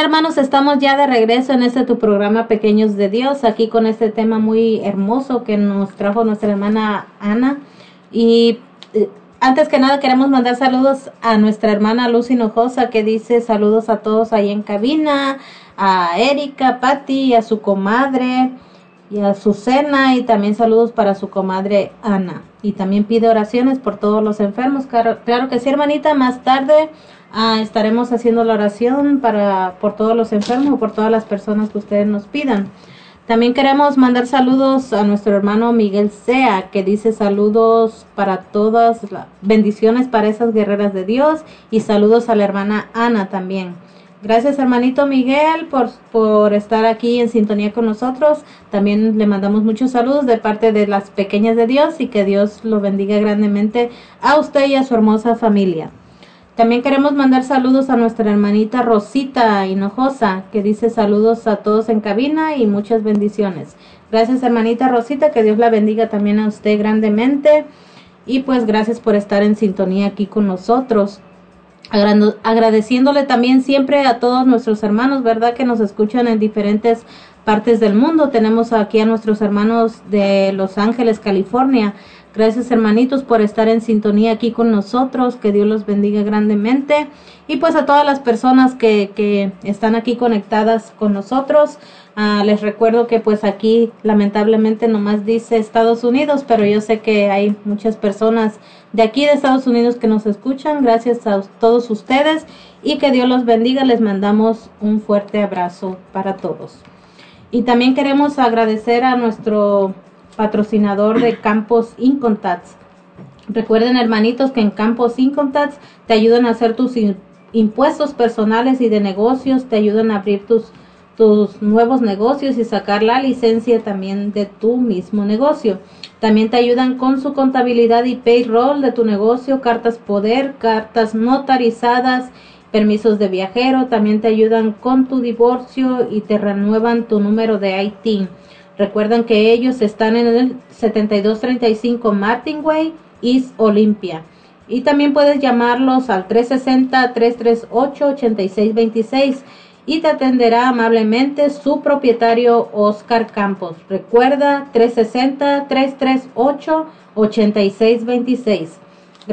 Hermanos, estamos ya de regreso en este tu programa Pequeños de Dios, aquí con este tema muy hermoso que nos trajo nuestra hermana Ana. Y eh, antes que nada queremos mandar saludos a nuestra hermana Luz Hinojosa que dice saludos a todos ahí en cabina, a Erika, Patti, a su comadre y a Susana y también saludos para su comadre Ana. Y también pide oraciones por todos los enfermos. Claro, claro que sí, hermanita, más tarde ah, estaremos haciendo la oración para por todos los enfermos, por todas las personas que ustedes nos pidan. También queremos mandar saludos a nuestro hermano Miguel Sea, que dice saludos para todas, bendiciones para esas guerreras de Dios y saludos a la hermana Ana también. Gracias hermanito Miguel por, por estar aquí en sintonía con nosotros. También le mandamos muchos saludos de parte de las pequeñas de Dios y que Dios lo bendiga grandemente a usted y a su hermosa familia. También queremos mandar saludos a nuestra hermanita Rosita Hinojosa, que dice saludos a todos en cabina y muchas bendiciones. Gracias hermanita Rosita, que Dios la bendiga también a usted grandemente. Y pues gracias por estar en sintonía aquí con nosotros. Agradeciéndole también siempre a todos nuestros hermanos, ¿verdad? Que nos escuchan en diferentes partes del mundo. Tenemos aquí a nuestros hermanos de Los Ángeles, California. Gracias hermanitos por estar en sintonía aquí con nosotros. Que Dios los bendiga grandemente. Y pues a todas las personas que, que están aquí conectadas con nosotros. Ah, les recuerdo que pues aquí lamentablemente nomás dice Estados Unidos, pero yo sé que hay muchas personas de aquí de Estados Unidos que nos escuchan. Gracias a todos ustedes y que Dios los bendiga. Les mandamos un fuerte abrazo para todos. Y también queremos agradecer a nuestro patrocinador de Campos Incontats. Recuerden, hermanitos, que en Campos Incontats te ayudan a hacer tus impuestos personales y de negocios, te ayudan a abrir tus, tus nuevos negocios y sacar la licencia también de tu mismo negocio. También te ayudan con su contabilidad y payroll de tu negocio, cartas poder, cartas notarizadas, permisos de viajero. También te ayudan con tu divorcio y te renuevan tu número de IT. Recuerdan que ellos están en el 7235 Martin Way, East Olympia. Y también puedes llamarlos al 360-338-8626 y te atenderá amablemente su propietario Oscar Campos. Recuerda 360-338-8626.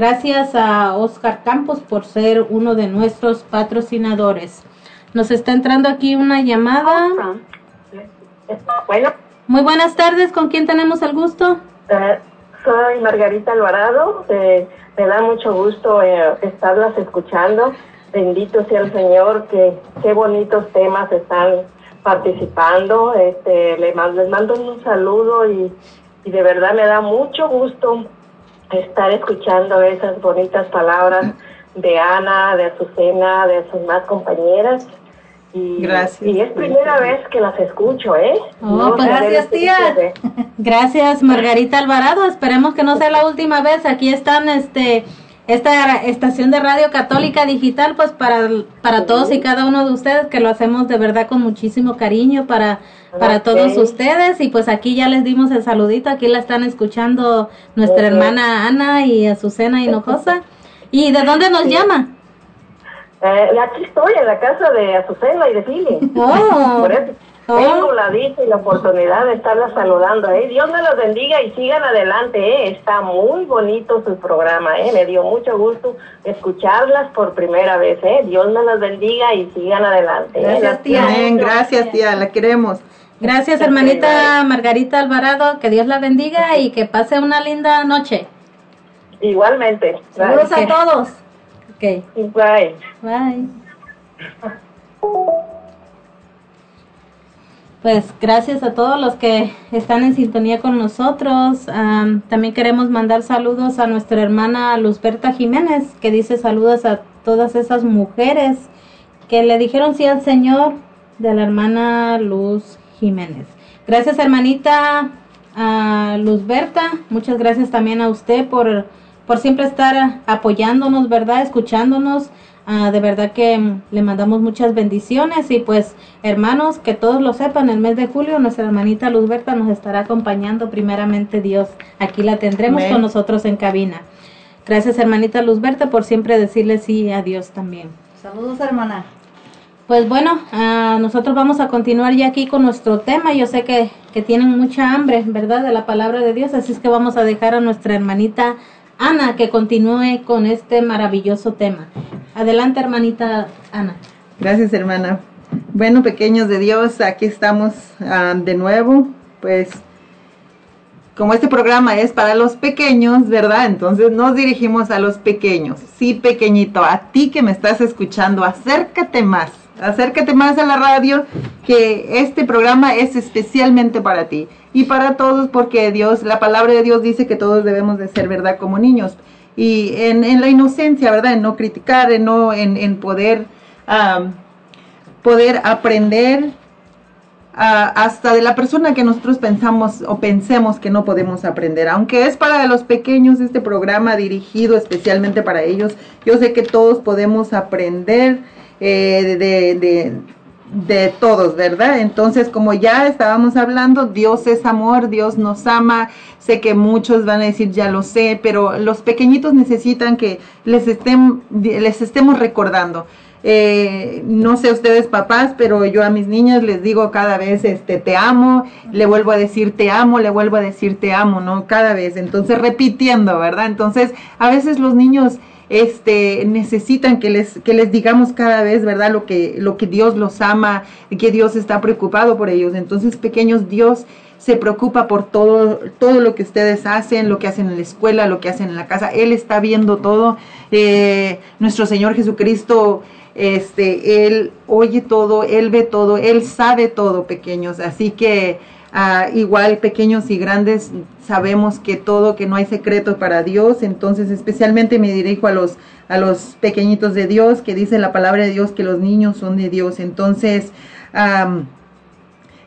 Gracias a Oscar Campos por ser uno de nuestros patrocinadores. Nos está entrando aquí una llamada. Bueno, Muy buenas tardes, ¿con quién tenemos el gusto? eh, soy Margarita Alvarado. eh, me da mucho gusto eh, estarlas escuchando. Bendito sea el Señor, que qué bonitos temas están participando. Este, le mando, les mando un saludo y, y de verdad me da mucho gusto estar escuchando esas bonitas palabras de Ana, de Azucena, de sus más compañeras. Y, Gracias. Y es primera vez que las escucho, ¿eh? Oh, No pues gracias, tía. (laughs) Gracias, Margarita Alvarado. Esperemos que no sea la última vez. Aquí están este esta estación de radio católica digital, pues para, para todos y cada uno de ustedes, que lo hacemos de verdad con muchísimo cariño para, para todos ustedes. Y pues aquí ya les dimos el saludito, aquí la están escuchando nuestra hermana Ana y Azucena Hinojosa. ¿Y de dónde nos llama? Eh, aquí estoy en la casa de Azucena y de Fili. Oh. Por eso, tengo la dicha y la oportunidad de estarla saludando. ¿eh? Dios me los bendiga y sigan adelante. ¿eh? Está muy bonito su programa. ¿eh? Me dio mucho gusto escucharlas por primera vez. ¿eh? Dios me los bendiga y sigan adelante. ¿eh? Gracias, tía. gracias, tía. La queremos. Gracias, hermanita Margarita Alvarado. Que Dios la bendiga y que pase una linda noche. Igualmente. Saludos a todos. Ok. Bye. Bye. Pues gracias a todos los que están en sintonía con nosotros. Am, también queremos mandar saludos a nuestra hermana Luzberta Jiménez, que dice saludos a todas esas mujeres que le dijeron sí al Señor de la hermana Luz Jiménez. Gracias hermanita a Luzberta, muchas gracias también a usted por, por siempre estar apoyándonos, ¿verdad? Escuchándonos. Ah, de verdad que mm, le mandamos muchas bendiciones y pues hermanos, que todos lo sepan, el mes de julio nuestra hermanita Luzberta nos estará acompañando primeramente Dios. Aquí la tendremos Amén. con nosotros en cabina. Gracias hermanita Luzberta por siempre decirle sí a Dios también. Saludos, hermana. Pues bueno, ah, nosotros vamos a continuar ya aquí con nuestro tema. Yo sé que, que tienen mucha hambre, ¿verdad? De la palabra de Dios, así es que vamos a dejar a nuestra hermanita Ana que continúe con este maravilloso tema. Adelante, hermanita Ana. Gracias, hermana. Bueno, pequeños de Dios, aquí estamos ah, de nuevo. Pues, como este programa es para los pequeños, ¿verdad? Entonces nos dirigimos a los pequeños. Sí, pequeñito, a ti que me estás escuchando, acércate más. Acércate más a la radio, que este programa es especialmente para ti y para todos, porque Dios, la palabra de Dios dice que todos debemos de ser, ¿verdad? Como niños. Y en, la inocencia, ¿verdad? En no criticar, en no, en, poder, poder aprender hasta de la persona que nosotros pensamos o pensemos que no podemos aprender. Aunque es para los pequeños este programa dirigido especialmente para ellos, yo sé que todos podemos aprender eh, de, de, de todos, ¿verdad? Entonces, como ya estábamos hablando, Dios es amor, Dios nos ama. Sé que muchos van a decir, ya lo sé, pero los pequeñitos necesitan que les, estén, les estemos recordando. Eh, no sé ustedes papás, pero yo a mis niñas les digo cada vez, este, te amo, le vuelvo a decir te amo, le vuelvo a decir te amo, ¿no? Cada vez, entonces repitiendo, ¿verdad? Entonces, a veces los niños este necesitan que les que les digamos cada vez verdad lo que lo que Dios los ama y que Dios está preocupado por ellos. Entonces pequeños Dios se preocupa por todo todo lo que ustedes hacen lo que hacen en la escuela lo que hacen en la casa. Él está viendo todo. Eh, nuestro Señor Jesucristo este él oye todo él ve todo él sabe todo pequeños. Así que Ah, igual pequeños y grandes sabemos que todo, que no hay secreto para Dios, entonces especialmente me dirijo a los, a los pequeñitos de Dios, que dice la palabra de Dios que los niños son de Dios, entonces am,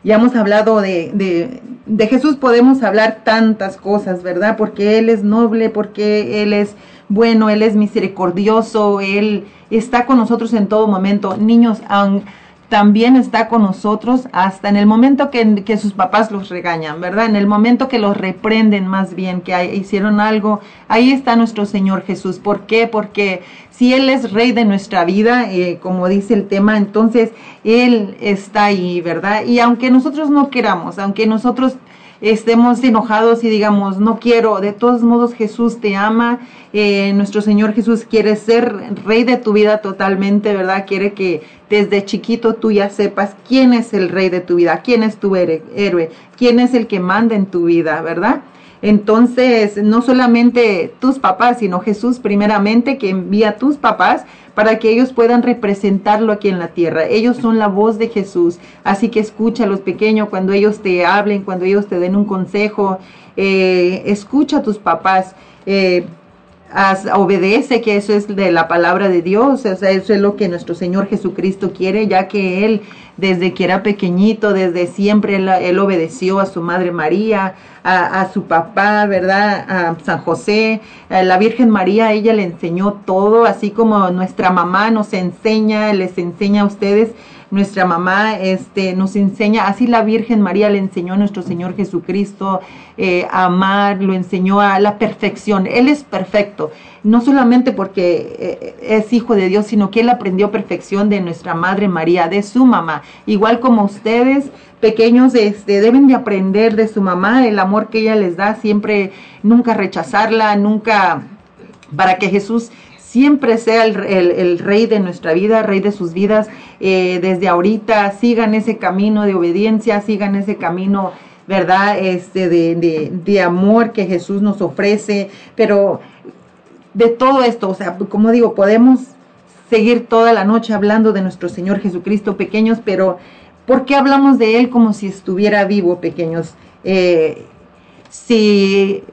ya hemos hablado de, de, de Jesús, podemos hablar tantas cosas, ¿verdad? Porque Él es noble, porque Él es bueno, Él es misericordioso, Él está con nosotros en todo momento. Niños, aun- también está con nosotros hasta en el momento que, que sus papás los regañan, ¿verdad? En el momento que los reprenden más bien, que hicieron algo, ahí está nuestro Señor Jesús. ¿Por qué? Porque si Él es rey de nuestra vida, eh, como dice el tema, entonces Él está ahí, ¿verdad? Y aunque nosotros no queramos, aunque nosotros estemos enojados y digamos, no quiero, de todos modos Jesús te ama, eh, nuestro Señor Jesús quiere ser rey de tu vida totalmente, ¿verdad? Quiere que desde chiquito tú ya sepas quién es el rey de tu vida, quién es tu héroe, héroe, quién es el que manda en tu vida, ¿verdad? Entonces, no solamente tus papás, sino Jesús primeramente que envía a tus papás para que ellos puedan representarlo aquí en la tierra. Ellos son la voz de Jesús, así que escucha a los pequeños cuando ellos te hablen, cuando ellos te den un consejo, eh, escucha a tus papás. eh, obedece que eso es de la palabra de Dios, o sea, eso es lo que nuestro Señor Jesucristo quiere, ya que Él desde que era pequeñito, desde siempre Él, obedeció a su Madre María, a, a su papá, ¿verdad? A San José, a la Virgen María, ella le enseñó todo, así como nuestra mamá nos enseña, les enseña a ustedes nuestra mamá este, nos enseña, así la Virgen María le enseñó a nuestro Señor Jesucristo eh, a amar, lo enseñó a la perfección. Él es perfecto, no solamente porque eh, es hijo de Dios, sino que él aprendió perfección de nuestra Madre María, de su mamá. Igual como ustedes, pequeños, este, deben de aprender de su mamá el amor que ella les da, siempre, nunca rechazarla, nunca, para que Jesús siempre sea el, rey de nuestra vida, rey de sus vidas, eh, desde ahorita, sigan ese camino de obediencia, sigan ese camino, ¿verdad? Este, de, de, amor que Jesús nos ofrece, pero de todo esto, o sea, como digo, podemos seguir toda la noche hablando de nuestro Señor Jesucristo, pequeños, pero ¿por qué hablamos de Él como si estuviera vivo, pequeños? Eh, si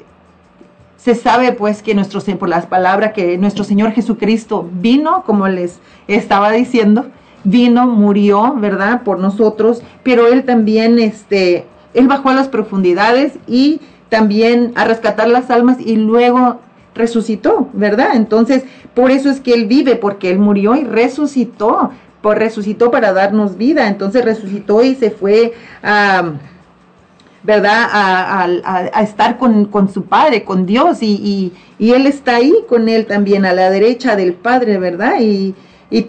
se sabe pues que nuestro, por las palabras que nuestro Señor Jesucristo vino, como les estaba diciendo, vino, murió, ¿verdad? Por nosotros, pero Él también, este, Él bajó a las profundidades y también a rescatar las almas y luego resucitó, ¿verdad? Entonces, por eso es que Él vive, porque Él murió y resucitó, por resucitó para darnos vida, entonces resucitó y se fue a... ¿verdad? A, estar con, su Padre, con Dios, y, Él está ahí con Él también, a la derecha del Padre, ¿verdad? Y, y,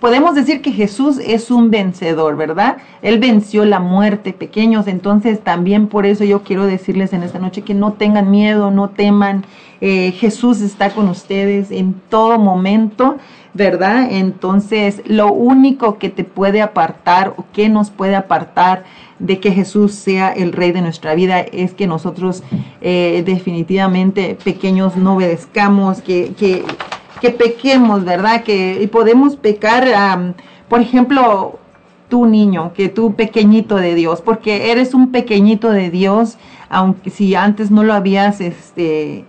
podemos decir que Jesús es un vencedor, ¿verdad? Él venció la muerte, pequeños, entonces también por eso yo quiero decirles en esta noche que no tengan miedo, no teman, eh, Jesús está con ustedes en todo momento. ¿verdad? Entonces, lo único que te puede apartar o que nos puede apartar de que Jesús sea el rey de nuestra vida es que nosotros eh, definitivamente pequeños no obedezcamos, que, que, que, pequemos, ¿verdad? Que podemos pecar, por ejemplo, tú niño, que tú pequeñito de Dios, porque eres un pequeñito de Dios, aunque si antes no lo habías, este,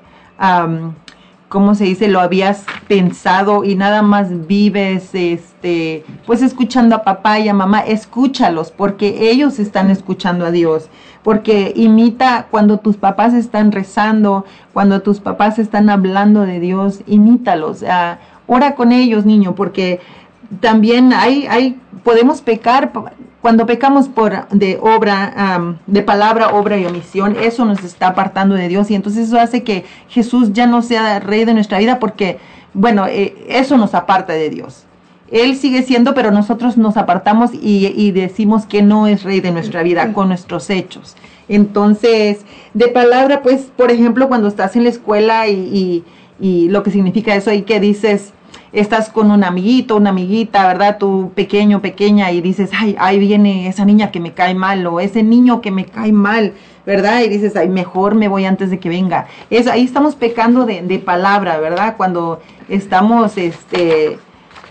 ¿cómo se dice? Lo habías pensado y nada más vives, este, pues escuchando a papá y a mamá, escúchalos, porque ellos están escuchando a Dios, porque imita cuando tus papás están rezando, cuando tus papás están hablando de Dios, imítalos, uh, ora con ellos, niño, porque también hay, hay, podemos pecar cuando pecamos por de obra, de palabra, obra y omisión, eso nos está apartando de Dios y entonces eso hace que Jesús ya no sea rey de nuestra vida porque, bueno, eh, eso nos aparta de Dios. Él sigue siendo, pero nosotros nos apartamos y, decimos que no es rey de nuestra vida con nuestros hechos. Entonces, de palabra, pues, por ejemplo, cuando estás en la escuela y, y lo que significa eso y que dices, estás con un amiguito, una amiguita, ¿verdad? Tu pequeño, pequeña, y dices, ay, ahí viene esa niña que me cae mal, o ese niño que me cae mal, ¿verdad? Y dices, ay, mejor me voy antes de que venga. Es, ahí estamos pecando de, de palabra, ¿verdad? Cuando estamos, este,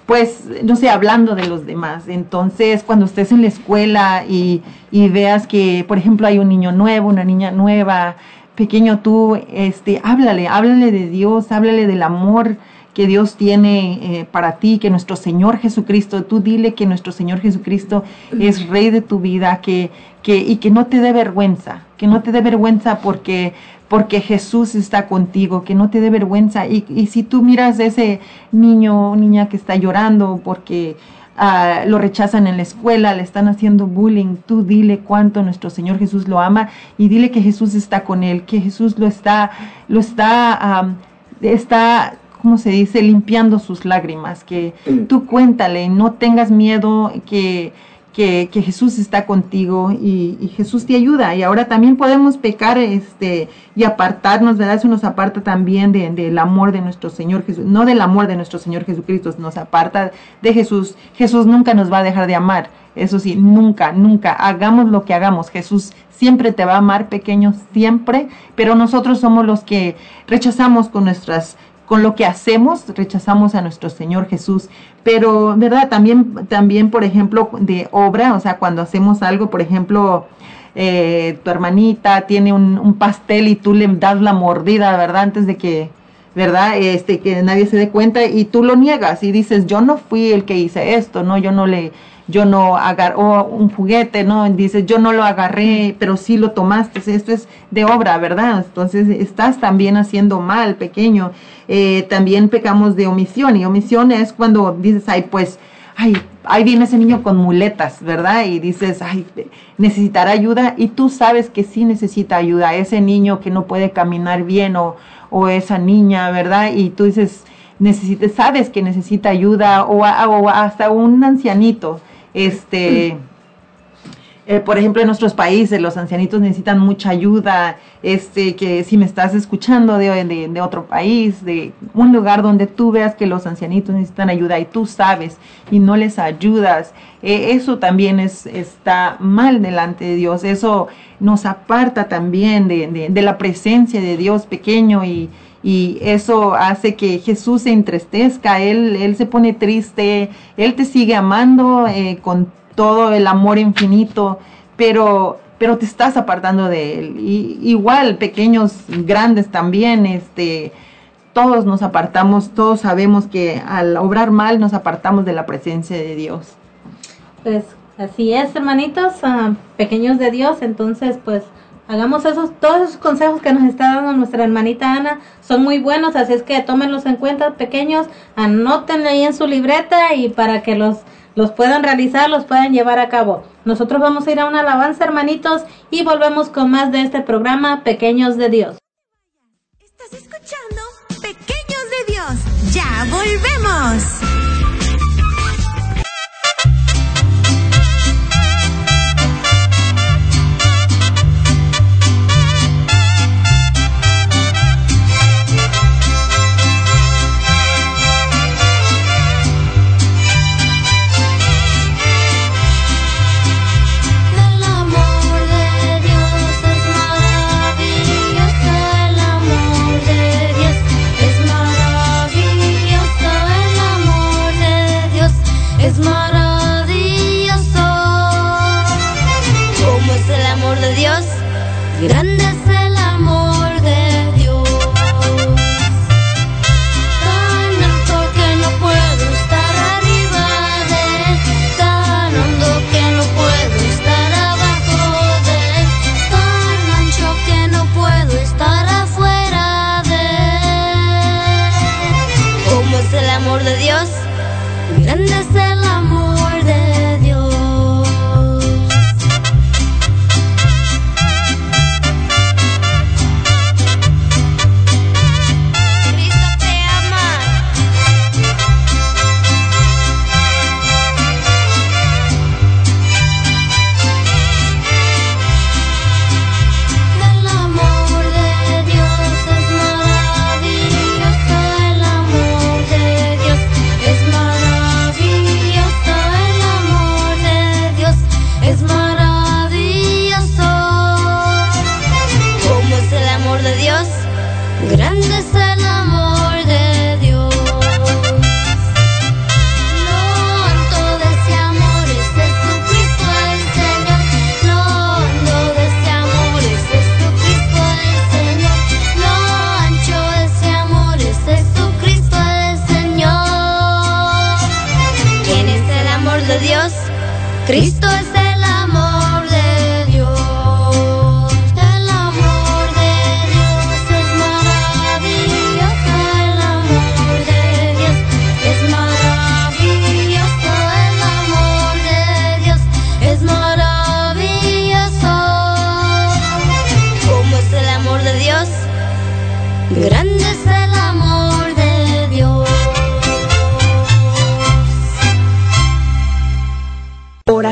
pues, no sé, hablando de los demás. Entonces, cuando estés en la escuela y, y veas que, por ejemplo, hay un niño nuevo, una niña nueva, pequeño tú, este, háblale, háblale de Dios, háblale del amor, que Dios tiene eh, para ti, que nuestro Señor Jesucristo, tú dile que nuestro Señor Jesucristo es rey de tu vida, que, que, y que no te dé vergüenza, que no te dé vergüenza porque, porque Jesús está contigo, que no te dé vergüenza. Y, y si tú miras a ese niño o niña que está llorando porque ah, lo rechazan en la escuela, le están haciendo bullying, tú dile cuánto nuestro Señor Jesús lo ama y dile que Jesús está con él, que Jesús lo está, lo está, está ¿cómo se dice? Limpiando sus lágrimas, que tú cuéntale, no tengas miedo, que, que, Jesús está contigo y, Jesús te ayuda. Y ahora también podemos pecar este, y apartarnos, ¿verdad? Eso nos aparta también del amor de nuestro Señor Jesús, no del amor de nuestro Señor Jesucristo, nos aparta de Jesús. Jesús nunca nos va a dejar de amar. Eso sí, nunca, nunca, hagamos lo que hagamos. Jesús siempre te va a amar, pequeño, siempre, pero nosotros somos los que rechazamos con nuestras con lo que hacemos rechazamos a nuestro Señor Jesús. Pero, ¿verdad? También, también por ejemplo, de obra, o sea, cuando hacemos algo, por ejemplo, eh, tu hermanita tiene un, pastel y tú le das la mordida, ¿verdad? Antes de que, ¿verdad? Este, que nadie se dé cuenta y tú lo niegas y dices, yo no fui el que hice esto, ¿no? Yo no le, yo no agarré, o un juguete, ¿no? Dices, yo no lo agarré, pero sí lo tomaste, esto es de obra, ¿verdad? Entonces estás también haciendo mal, pequeño. Eh, también pecamos de omisión, y omisión es cuando dices, ay, pues, ay, ahí viene ese niño con muletas, ¿verdad? Y dices, ay, necesitará ayuda y tú sabes que sí necesita ayuda, ese niño que no puede caminar bien o, o esa niña, ¿verdad? Y tú dices, necesitas, sabes que necesita ayuda o, o hasta un ancianito, este... Eh, por ejemplo, en nuestros países los ancianitos necesitan mucha ayuda, este, que si me estás escuchando de, de, otro país, de un lugar donde tú veas que los ancianitos necesitan ayuda y tú sabes y no les ayudas, eh, eso también es, está mal delante de Dios, eso nos aparta también de, de la presencia de Dios pequeño y, y eso hace que Jesús se entristezca, Él, él se pone triste, Él te sigue amando eh, con todo el amor infinito, pero, pero te estás apartando de Él. Y, igual, pequeños, grandes también, este, todos nos apartamos, todos sabemos que al obrar mal nos apartamos de la presencia de Dios. Pues así es, hermanitos, ah, pequeños de Dios, entonces pues hagamos esos, todos esos consejos que nos está dando nuestra hermanita Ana, son muy buenos, así es que tómenlos en cuenta, pequeños, anótenle ahí en su libreta y para que los los puedan realizar, los puedan llevar a cabo. Nosotros vamos a ir a una alabanza, hermanitos, y volvemos con más de este programa Pequeños de Dios. ¿Estás escuchando Pequeños de Dios? Ya volvemos.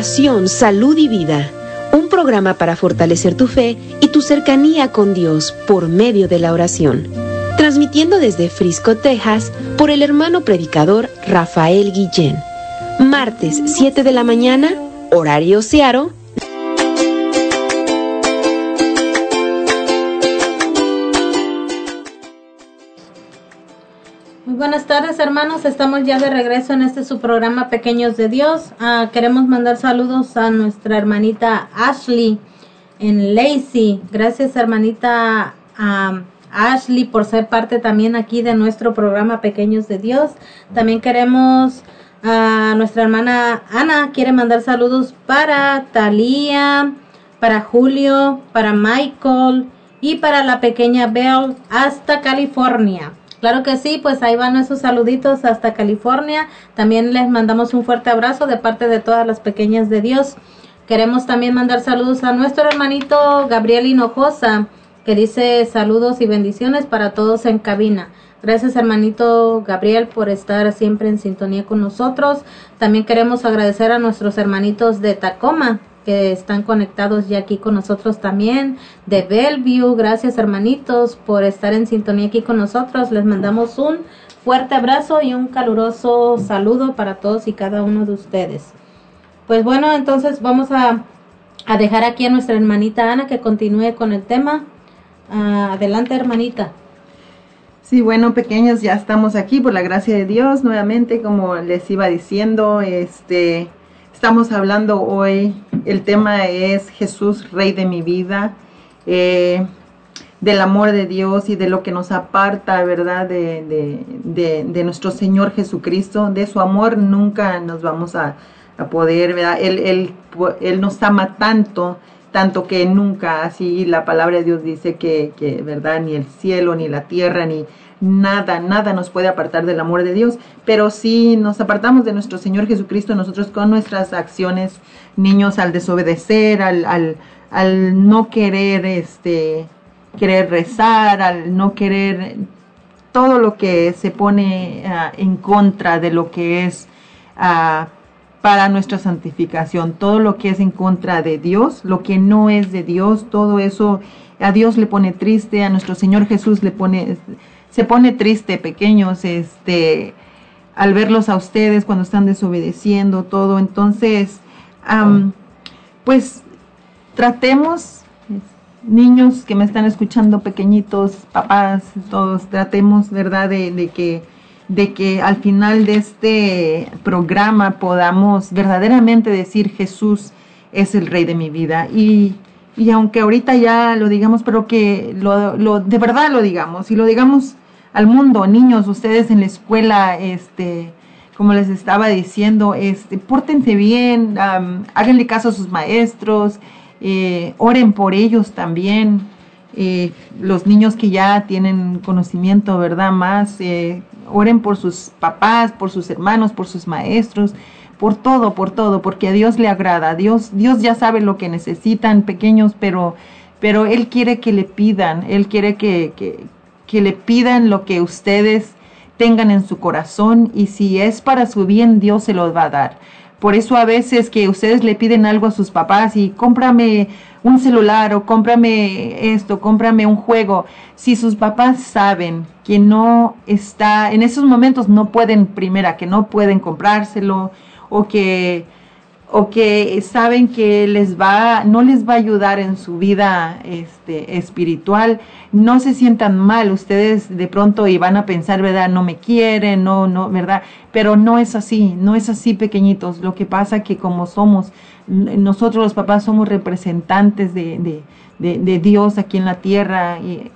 Salud y Vida, un programa para fortalecer tu fe y tu cercanía con Dios por medio de la oración. Transmitiendo desde Frisco, Texas, por el hermano predicador Rafael Guillén. Martes 7 de la mañana, horario Searo, buenas tardes hermanos, estamos ya de regreso en este su programa Pequeños de Dios. Ah, queremos mandar saludos a nuestra hermanita Ashley en Lacey. Gracias hermanita Ashley por ser parte también aquí de nuestro programa Pequeños de Dios. También queremos a nuestra hermana Ana, quiere mandar saludos para Talía, para Julio, para Michael y para la pequeña Belle hasta California. Claro que sí, pues ahí van esos saluditos hasta California. También les mandamos un fuerte abrazo de parte de todas las pequeñas de Dios. Queremos también mandar saludos a nuestro hermanito Gabriel Hinojosa, que dice saludos y bendiciones para todos en cabina. Gracias hermanito Gabriel por estar siempre en sintonía con nosotros. También queremos agradecer a nuestros hermanitos de Tacoma que están conectados ya aquí con nosotros también. De Bellevue, gracias hermanitos por estar en sintonía aquí con nosotros. Les mandamos un fuerte abrazo y un caluroso saludo para todos y cada uno de ustedes. Pues bueno, entonces vamos a, a dejar aquí a nuestra hermanita Ana que continúe con el tema. Ah, adelante hermanita. Sí, bueno, pequeños, ya estamos aquí por la gracia de Dios nuevamente, como les iba diciendo, este, estamos hablando hoy, el tema es Jesús, Rey de mi vida, eh, del amor de Dios y de lo que nos aparta, ¿verdad? De, nuestro Señor Jesucristo, de su amor nunca nos vamos a, poder, ¿verdad? Él, nos ama tanto tanto que nunca, así la palabra de Dios dice que, ¿verdad? Ni el cielo, ni la tierra, ni, nada, nada nos puede apartar del amor de Dios, pero si nos apartamos de nuestro Señor Jesucristo, nosotros con nuestras acciones, niños, al desobedecer, al, al, al no querer, este, querer rezar, al no querer todo lo que se pone uh, en contra de lo que es uh, para nuestra santificación, todo lo que es en contra de Dios, lo que no es de Dios, todo eso a Dios le pone triste, a nuestro Señor Jesús le pone se pone triste, pequeños, este, al verlos a ustedes cuando están desobedeciendo todo. Entonces, pues tratemos, niños que me están escuchando, pequeñitos, papás, todos, tratemos, ¿verdad?, de, que de que al final de este programa podamos verdaderamente decir Jesús es el rey de mi vida y y aunque ahorita ya lo digamos, pero que lo, lo, de verdad lo digamos y lo digamos al mundo, niños, ustedes en la escuela, este, como les estaba diciendo, este, pórtense bien, háganle caso a sus maestros, eh, oren por ellos también, eh, los niños que ya tienen conocimiento, ¿verdad? Más, eh, oren por sus papás, por sus hermanos, por sus maestros, por todo, por todo, porque a Dios le agrada, Dios, Dios ya sabe lo que necesitan, pequeños, pero, pero Él quiere que le pidan, Él quiere que, que que le pidan lo que ustedes tengan en su corazón y si es para su bien, Dios se los va a dar. Por eso a veces que ustedes le piden algo a sus papás y cómprame un celular o cómprame esto, cómprame un juego. Si sus papás saben que no está, en esos momentos no pueden, primera, que no pueden comprárselo o que o que saben que les va, no les va a ayudar en su vida este, espiritual, no se sientan mal, ustedes de pronto y van a pensar, ¿verdad? No me quieren, no, no, ¿verdad? Pero no es así, no es así, pequeñitos. Lo que pasa que como somos, nosotros los papás somos representantes de, de, de, de Dios aquí en la tierra, y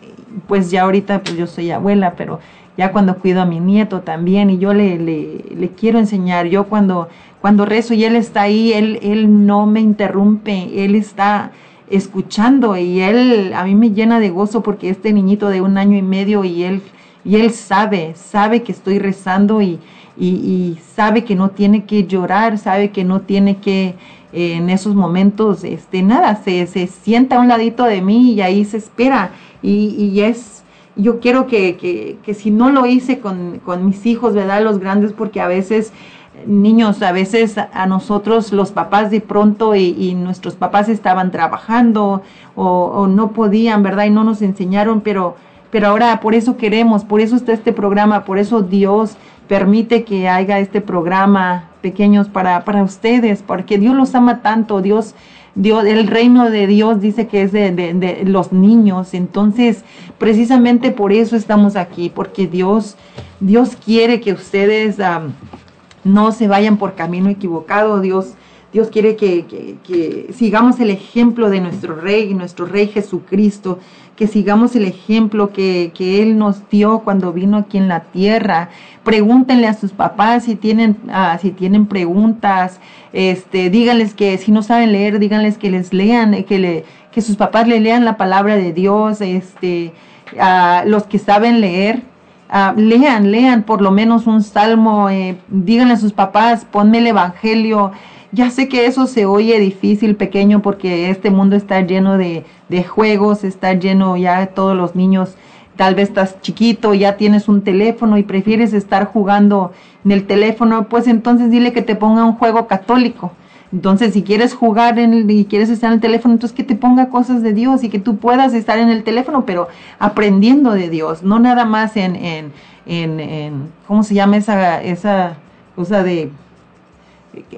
pues ya ahorita pues yo soy abuela, pero ya cuando cuido a mi nieto también y yo le, le, le quiero enseñar, yo cuando cuando rezo y Él está ahí, Él, él no me interrumpe, Él está escuchando y Él a mí me llena de gozo porque este niñito de un año y medio y Él, y él sabe, sabe que estoy rezando y, y, sabe que no tiene que llorar, sabe que no tiene que eh, en esos momentos, este, nada, se, se sienta a un ladito de mí y ahí se espera y, y es yo quiero que, que, que, si no lo hice con, con mis hijos, ¿verdad? Los grandes, porque a veces niños, a veces a nosotros los papás de pronto y, nuestros papás estaban trabajando o, no podían, ¿verdad? Y no nos enseñaron, pero, pero ahora por eso queremos, por eso está este programa, por eso Dios permite que haya este programa pequeños para, para ustedes, porque Dios los ama tanto, Dios, Dios, el reino de Dios dice que es de, de, los niños, entonces precisamente por eso estamos aquí, porque Dios, Dios quiere que ustedes no se vayan por camino equivocado. Dios, Dios quiere que, sigamos el ejemplo de nuestro Rey, nuestro Rey Jesucristo, que sigamos el ejemplo que, que, Él nos dio cuando vino aquí en la tierra. Pregúntenle a sus papás si tienen, ah, si tienen preguntas, este, díganles que si no saben leer, díganles que les lean, que, le, que sus papás le lean la palabra de Dios, este, a los que saben leer, ah, lean, lean por lo menos un salmo, eh, díganle a sus papás, ponme el evangelio. Ya sé que eso se oye difícil, pequeño, porque este mundo está lleno de, de juegos, está lleno ya todos los niños tal vez estás chiquito, ya tienes un teléfono y prefieres estar jugando en el teléfono, pues entonces dile que te ponga un juego católico. Entonces, si quieres jugar en el, y quieres estar en el teléfono, entonces que te ponga cosas de Dios y que tú puedas estar en el teléfono, pero aprendiendo de Dios, no nada más en, en, en, en ¿cómo se llama esa, esa cosa de,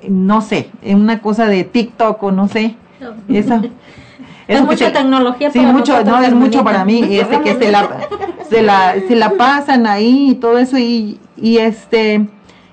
no sé, en una cosa de TikTok o no sé, esa. (laughs) Es mucha tecnología sí, mucho, no, es mucho para mí, este, que se la, (laughs) se la, se la pasan ahí y todo eso y, y este,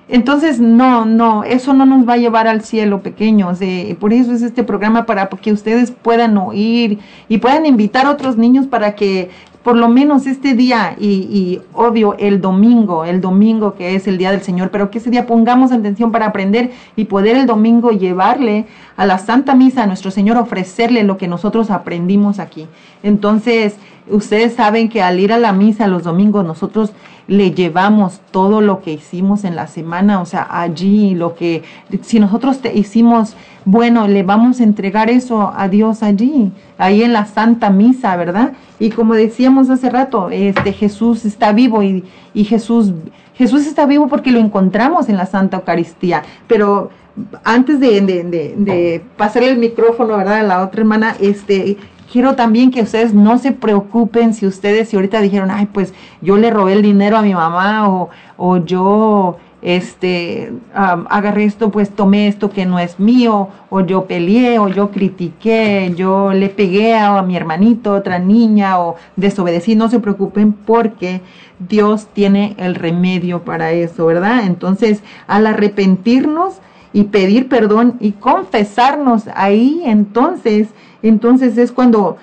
entonces, no, no, eso no nos va a llevar al cielo, pequeños. Eh, por eso es este programa para que ustedes puedan oír y puedan invitar a otros niños para que por lo menos este día y, y, obvio el domingo, el domingo que es el día del Señor, pero que ese día pongamos atención para aprender y poder el domingo llevarle a la Santa Misa a nuestro Señor, ofrecerle lo que nosotros aprendimos aquí. Entonces, ustedes saben que al ir a la misa los domingos nosotros le llevamos todo lo que hicimos en la semana, o sea, allí lo que, si nosotros te hicimos, bueno, le vamos a entregar eso a Dios allí, ahí en la Santa Misa, ¿verdad? Y como decíamos hace rato, este Jesús está vivo y, y Jesús, Jesús está vivo porque lo encontramos en la Santa Eucaristía, pero antes de, de, de, de pasarle el micrófono, ¿verdad? A la otra hermana, este, quiero también que ustedes no se preocupen si ustedes, si ahorita dijeron, ay, pues yo le robé el dinero a mi mamá o, o yo este, agarré esto, pues tomé esto que no es mío, o yo peleé, o yo critiqué, yo le pegué a, a mi hermanito, otra niña, o desobedecí, no se preocupen porque Dios tiene el remedio para eso, ¿verdad? Entonces, al arrepentirnos y pedir perdón y confesarnos ahí, entonces, entonces es cuando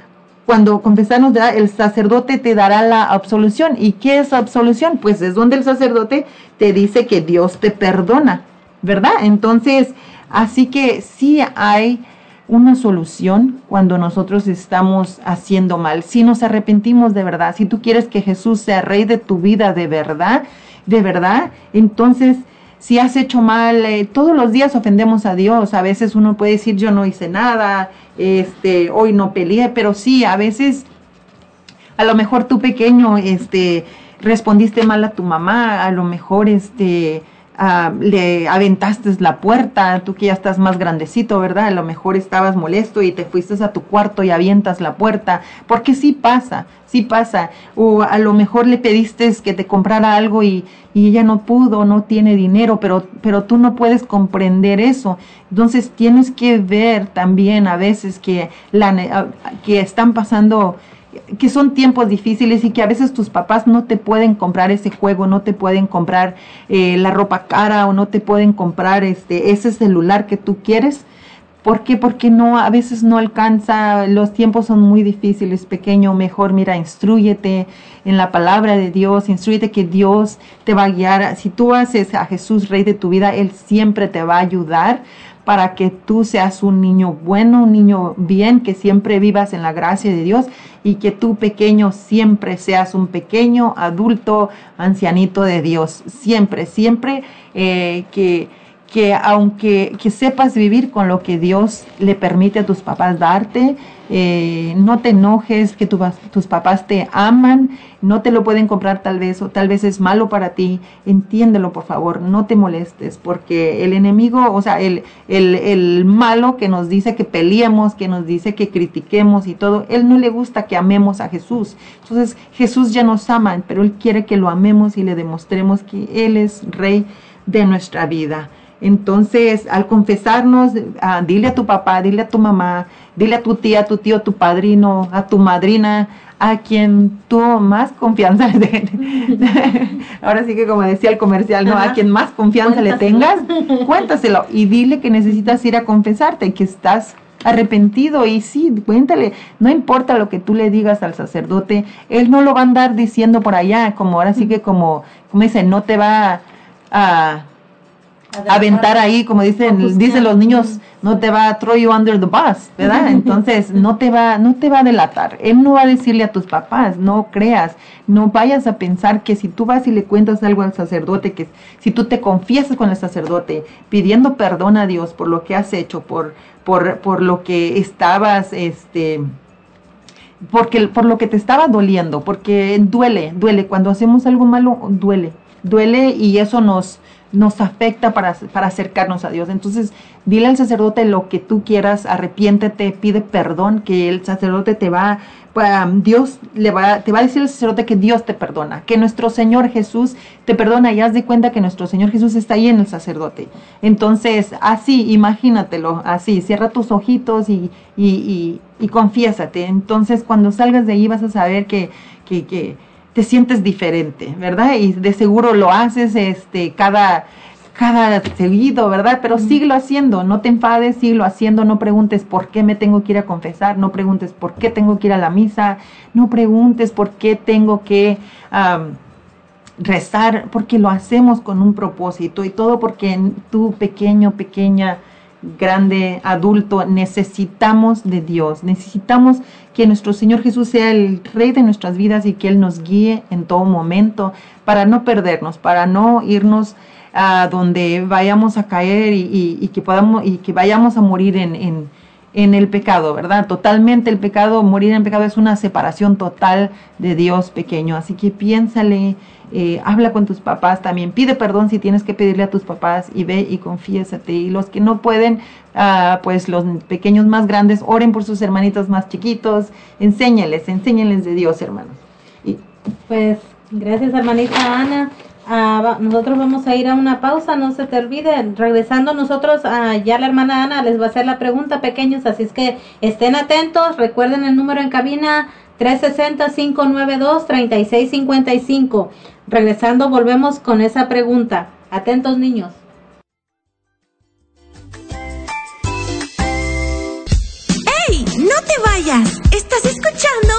cuando confesarnos, el sacerdote te dará la absolución. ¿Y qué es absolución? Pues es donde el sacerdote te dice que Dios te perdona, ¿verdad? Entonces, así que sí hay una solución cuando nosotros estamos haciendo mal. Si nos arrepentimos de verdad, si tú quieres que Jesús sea rey de tu vida de verdad, de verdad, entonces si has hecho mal, eh, todos los días ofendemos a Dios. A veces uno puede decir yo no hice nada, este, hoy no peleé, pero sí, a veces, a lo mejor tú pequeño, este, respondiste mal a tu mamá, a lo mejor, este, le aventaste la puerta, tú que ya estás más grandecito, ¿verdad? A lo mejor estabas molesto y te fuiste a tu cuarto y avientas la puerta, porque sí pasa, sí pasa. O a lo mejor le pediste que te comprara algo y, y ella no pudo, no tiene dinero, pero, pero tú no puedes comprender eso. Entonces tienes que ver también a veces que, la, que están pasando que son tiempos difíciles y que a veces tus papás no te pueden comprar ese juego, no te pueden comprar eh, la ropa cara o no te pueden comprar este ese celular que tú quieres. ¿Por qué? Porque no, a veces no alcanza, los tiempos son muy difíciles, pequeño, mejor mira, instruyete en la palabra de Dios, instruyete que Dios te va a guiar. Si tú haces a Jesús rey de tu vida, Él siempre te va a ayudar para que tú seas un niño bueno, un niño bien, que siempre vivas en la gracia de Dios y que tú pequeño siempre seas un pequeño adulto ancianito de Dios. Siempre, siempre eh, que que aunque que sepas vivir con lo que Dios le permite a tus papás darte, eh, no te enojes, que tus papás te aman, no te lo pueden comprar tal vez o tal vez es malo para ti, entiéndelo por favor, no te molestes, porque el enemigo, o sea, el, el, el malo que nos dice que peleemos, que nos dice que critiquemos y todo, él no le gusta que amemos a Jesús. Entonces Jesús ya nos ama, pero él quiere que lo amemos y le demostremos que Él es rey de nuestra vida. Entonces, al confesarnos, ah, dile a tu papá, dile a tu mamá, dile a tu tía, a tu tío, a tu padrino, a tu madrina, a quien tú más confianza (laughs) le (laughs) Ahora sí que como decía el comercial, ¿no? A quien más confianza le tengas, (laughs) cuéntaselo. Y dile que necesitas ir a confesarte, que estás arrepentido. Y sí, cuéntale, no importa lo que tú le digas al sacerdote, él no lo va a andar diciendo por allá, como ahora sí que como, como dice, no te va a aventar ahí, como dicen, dicen los niños, no te va a throw you under the bus, ¿verdad? Entonces no te va, no te va a delatar. Él no va a decirle a tus papás, no creas, no vayas a pensar que si tú vas y le cuentas algo al sacerdote, que si tú te confiesas con el sacerdote, pidiendo perdón a Dios por lo que has hecho, por, por, por lo que estabas, este, porque por lo que te estaba doliendo, porque duele, duele, cuando hacemos algo malo, duele, duele y eso nos, nos afecta para, para acercarnos a Dios. Entonces, dile al sacerdote lo que tú quieras, arrepiéntete, pide perdón, que el sacerdote te va, Dios le va, te va a decir al sacerdote que Dios te perdona, que nuestro Señor Jesús te perdona y haz de cuenta que nuestro Señor Jesús está ahí en el sacerdote. Entonces, así, imagínatelo, así, cierra tus ojitos y, y, y, confiésate. Entonces, cuando salgas de ahí vas a saber que, que te sientes diferente, ¿verdad? Y de seguro lo haces este cada cada seguido, ¿verdad? Pero síguelo haciendo, no te enfades, síguelo haciendo, no preguntes por qué me tengo que ir a confesar, no preguntes por qué tengo que ir a la misa, no preguntes por qué tengo que rezar, porque lo hacemos con un propósito y todo porque tú pequeño, pequeña, grande, adulto, necesitamos de Dios, necesitamos que nuestro Señor Jesús sea el Rey de nuestras vidas y que Él nos guíe en todo momento para no perdernos, para no irnos a donde vayamos a caer y, que podamos y que vayamos a morir en, en, en, el pecado, ¿verdad? Totalmente el pecado, morir en pecado es una separación total de Dios pequeño, así que piénsale eh, habla con tus papás también, pide perdón si tienes que pedirle a tus papás y ve y confiésate. Y los que no pueden, ah, pues los pequeños más grandes, oren por sus hermanitos más chiquitos, enséñales, enséñales de Dios, hermanos. Y, pues gracias, hermanita Ana. Ah, nosotros vamos a ir a una pausa, no se te olvide. Regresando nosotros, ah, ya la hermana Ana les va a hacer la pregunta, pequeños, así es que estén atentos. Recuerden el número en cabina 360-592-3655. Regresando, volvemos con esa pregunta. Atentos, niños. ¡Ey! ¡No te vayas! Estás escuchando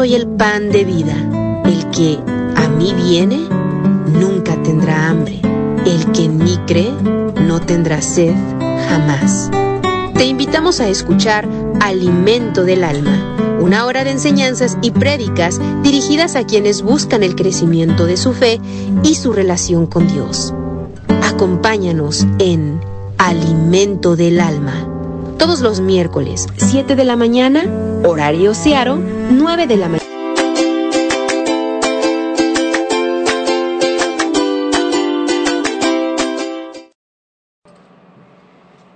soy el pan de vida, el que a mí viene nunca tendrá hambre, el que en mí cree no tendrá sed jamás. Te invitamos a escuchar Alimento del Alma, una hora de enseñanzas y prédicas dirigidas a quienes buscan el crecimiento de su fe y su relación con Dios. Acompáñanos en Alimento del Alma, todos los miércoles, 7 de la mañana, horario Searo, 9 de la mañana.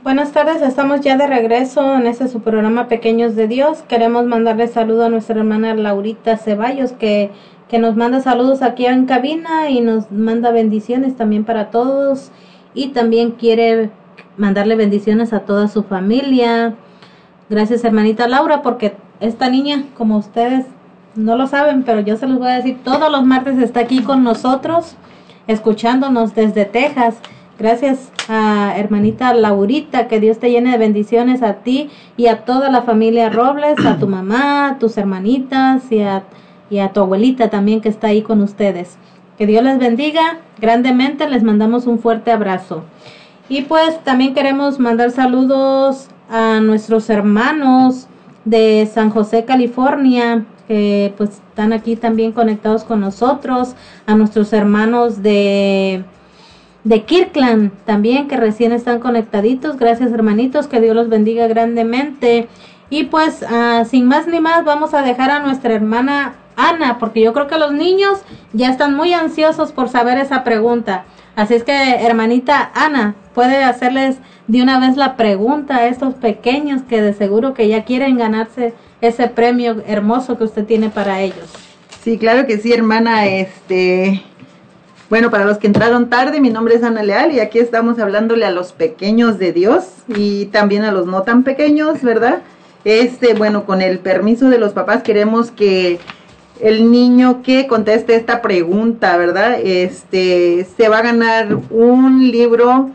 Buenas tardes, estamos ya de regreso en este su programa Pequeños de Dios. Queremos mandarle saludo a nuestra hermana Laurita Ceballos que, que nos manda saludos aquí en cabina y nos manda bendiciones también para todos y también quiere mandarle bendiciones a toda su familia. Gracias hermanita Laura porque esta niña, como ustedes no lo saben, pero yo se los voy a decir, todos los martes está aquí con nosotros, escuchándonos desde Texas. Gracias a hermanita Laurita, que Dios te llene de bendiciones a ti y a toda la familia Robles, a tu mamá, a tus hermanitas y a, y a tu abuelita también que está ahí con ustedes. Que Dios les bendiga grandemente, les mandamos un fuerte abrazo. Y pues también queremos mandar saludos a nuestros hermanos de San José, California, que pues están aquí también conectados con nosotros, a nuestros hermanos de de Kirkland también que recién están conectaditos. Gracias hermanitos, que Dios los bendiga grandemente. Y pues ah, sin más ni más vamos a dejar a nuestra hermana Ana, porque yo creo que los niños ya están muy ansiosos por saber esa pregunta. Así es que hermanita Ana, puede hacerles de una vez la pregunta a estos pequeños que de seguro que ya quieren ganarse ese premio hermoso que usted tiene para ellos. Sí, claro que sí, hermana. Este, bueno, para los que entraron tarde, mi nombre es Ana Leal y aquí estamos hablándole a los pequeños de Dios y también a los no tan pequeños, ¿verdad? Este, bueno, con el permiso de los papás queremos que el niño que conteste esta pregunta, ¿verdad? Este, se va a ganar un libro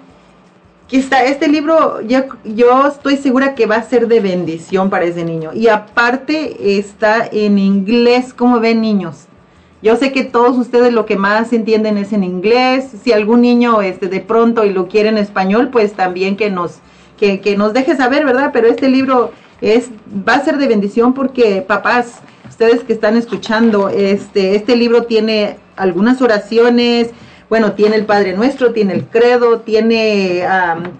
está, este libro yo, yo estoy segura que va a ser de bendición para ese niño. Y aparte está en inglés, como ven niños. Yo sé que todos ustedes lo que más entienden es en inglés. Si algún niño este, de pronto y lo quiere en español, pues también que nos, que, que nos deje saber, ¿verdad? Pero este libro es, va a ser de bendición porque papás, ustedes que están escuchando, este, este libro tiene algunas oraciones, bueno, tiene el Padre Nuestro, tiene el credo, tiene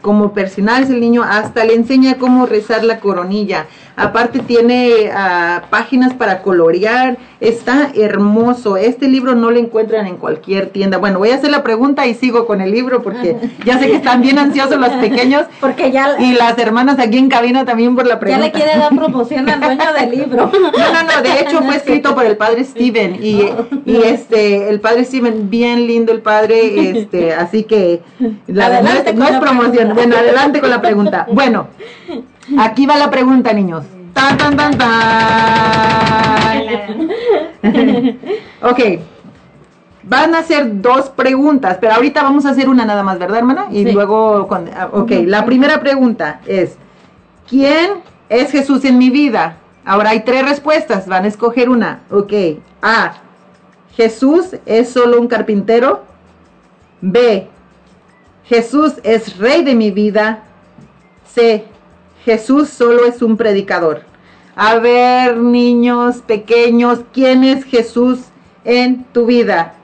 como personal el niño, hasta le enseña cómo rezar la coronilla. Aparte tiene ah, páginas para colorear, está hermoso. Este libro no lo encuentran en cualquier tienda. Bueno, voy a hacer la pregunta y sigo con el libro porque (laughs) ya sé que están bien ansiosos los pequeños. (laughs) Porque ya y las hermanas aquí en cabina también por la pregunta. Ya le quiere dar promoción al dueño del (laughs) libro. No, no, no, de hecho fue escrito por el padre Steven y, y este el padre Steven bien lindo el padre, este, así que la no, es, no es promoción. Bueno, adelante con la pregunta. Bueno, Aquí va la pregunta, niños. Tan, tan, tan, tan. (laughs) ok. Van a ser dos preguntas, pero ahorita vamos a hacer una nada más, ¿verdad, hermana? Y luego, ah, ok, la primera pregunta es, ¿quién es Jesús en mi vida? Ahora hay tres respuestas, van a escoger una. Ok, A, Jesús es solo un carpintero. B, Jesús es rey de mi vida. C, Jesús solo es un predicador. A ver, niños pequeños, ¿quién es Jesús en tu vida?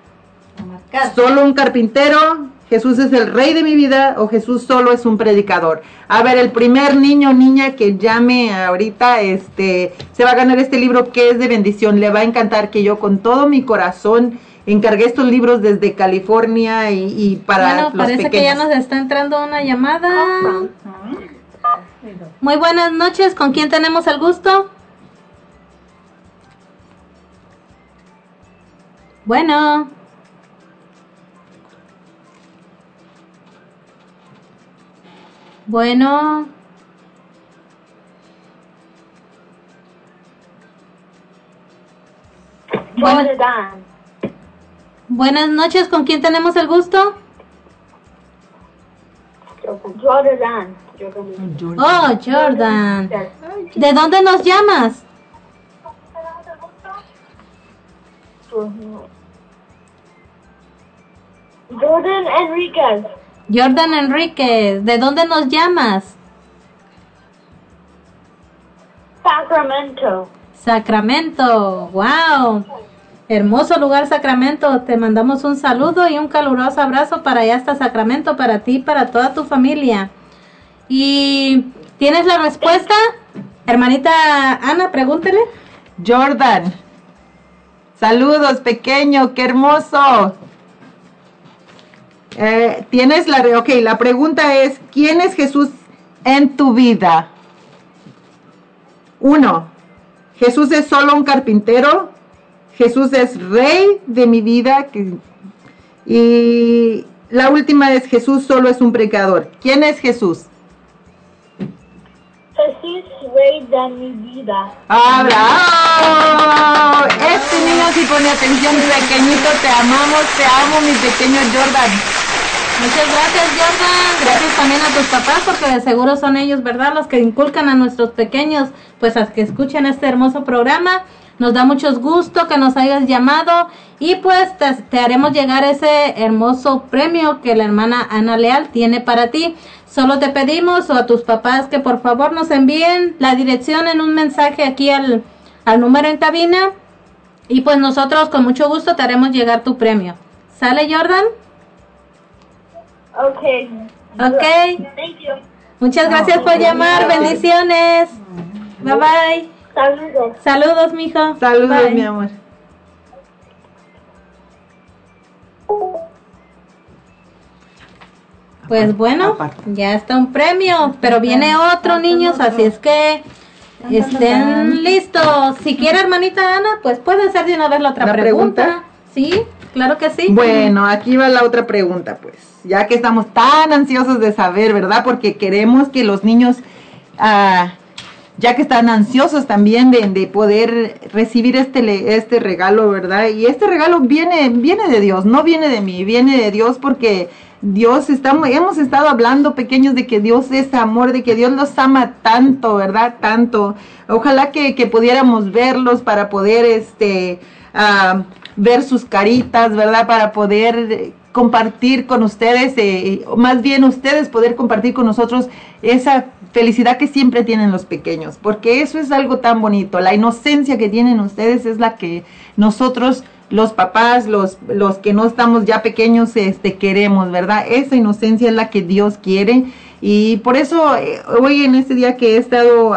¿Solo un carpintero? ¿Jesús es el rey de mi vida o Jesús solo es un predicador? A ver, el primer niño o niña que llame ahorita, este, se va a ganar este libro que es de bendición. Le va a encantar que yo con todo mi corazón encargué estos libros desde California y, para bueno, parece que ya nos está entrando una llamada. Muy buenas noches, ¿con quién tenemos el gusto? Bueno. Bueno. Buenas noches, ¿con quién tenemos el gusto? Jordan. Oh, Jordan. ¿De dónde nos llamas? Jordan Enriquez. Jordan Enriquez, ¿de dónde nos llamas? Sacramento. Sacramento, wow. Hermoso lugar Sacramento, te mandamos un saludo y un caluroso abrazo para allá hasta Sacramento, para ti y para toda tu familia. ¿Y tienes la respuesta? Hermanita Ana, pregúntele. Jordan, saludos pequeño, qué hermoso. Eh, tienes la, ok, la pregunta es, ¿quién es Jesús en tu vida? Uno, Jesús es solo un carpintero. Jesús es rey de mi vida. Y la última es Jesús solo es un pecador. ¿Quién es Jesús? Jesús, rey de mi vida. ¡Ah, Este niño si pone atención, pequeñito, te amamos, te amo, mi pequeño Jordan. Muchas gracias, Jordan. Gracias también a tus papás, porque de seguro son ellos, ¿verdad? Los que inculcan a nuestros pequeños, pues a que escuchen este hermoso programa. Nos da mucho gusto que nos hayas llamado y pues te, te, haremos llegar ese hermoso premio que la hermana Ana Leal tiene para ti. Solo te pedimos o a tus papás que por favor nos envíen la dirección en un mensaje aquí al, al número en cabina y pues nosotros con mucho gusto te haremos llegar tu premio. ¿Sale Jordan? Ok. Ok. Thank you. Muchas gracias por llamar. Bendiciones. Bye bye. Saludos. Saludos, mijo. Saludos, Bye. mi amor. Pues bueno, ya está un premio, pero viene otro, niños, así es que estén listos. Si quiere, hermanita Ana, pues puede hacer de una vez la otra ¿La pregunta. pregunta? Sí, claro que sí. Bueno, aquí va la otra pregunta, pues. Ya que estamos tan ansiosos de saber, ¿verdad? Porque queremos que los niños, ah, ya que están ansiosos también de, de poder recibir este, este regalo, ¿verdad? Y este regalo viene, viene de Dios, no viene de mí, viene de Dios porque Dios estamos, hemos estado hablando pequeños de que Dios es amor, de que Dios los ama tanto, ¿verdad? Tanto. Ojalá que, que pudiéramos verlos para poder, este, ah, ver sus caritas, ¿verdad? Para poder eh, compartir con ustedes, eh, o más bien ustedes poder compartir con nosotros esa felicidad que siempre tienen los pequeños, porque eso es algo tan bonito. La inocencia que tienen ustedes es la que nosotros los papás, los, los que no estamos ya pequeños, este, queremos, ¿verdad? Esa inocencia es la que Dios quiere. Y por eso, eh, hoy en este día que he estado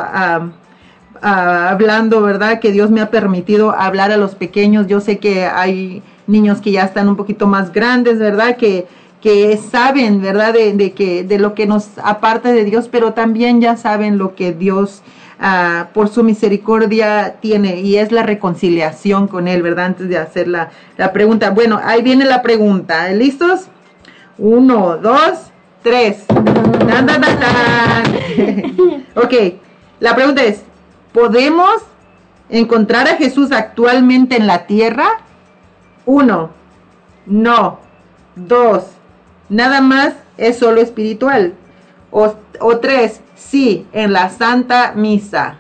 hablando, ¿verdad? Que Dios me ha permitido hablar a los pequeños. Yo sé que hay niños que ya están un poquito más grandes, ¿verdad? Que, que saben, ¿verdad? De, de que, de lo que nos aparta de Dios, pero también ya saben lo que Dios ah, por su misericordia tiene y es la reconciliación con Él, ¿verdad? Antes de hacer la, la pregunta. Bueno, ahí viene la pregunta. ¿Listos? Uno, dos, tres. Tan, (laughs) ok, la pregunta es, ¿podemos encontrar a Jesús actualmente en la tierra? Uno, no. Dos, nada más es solo espiritual. O tres, sí, en la Santa Misa.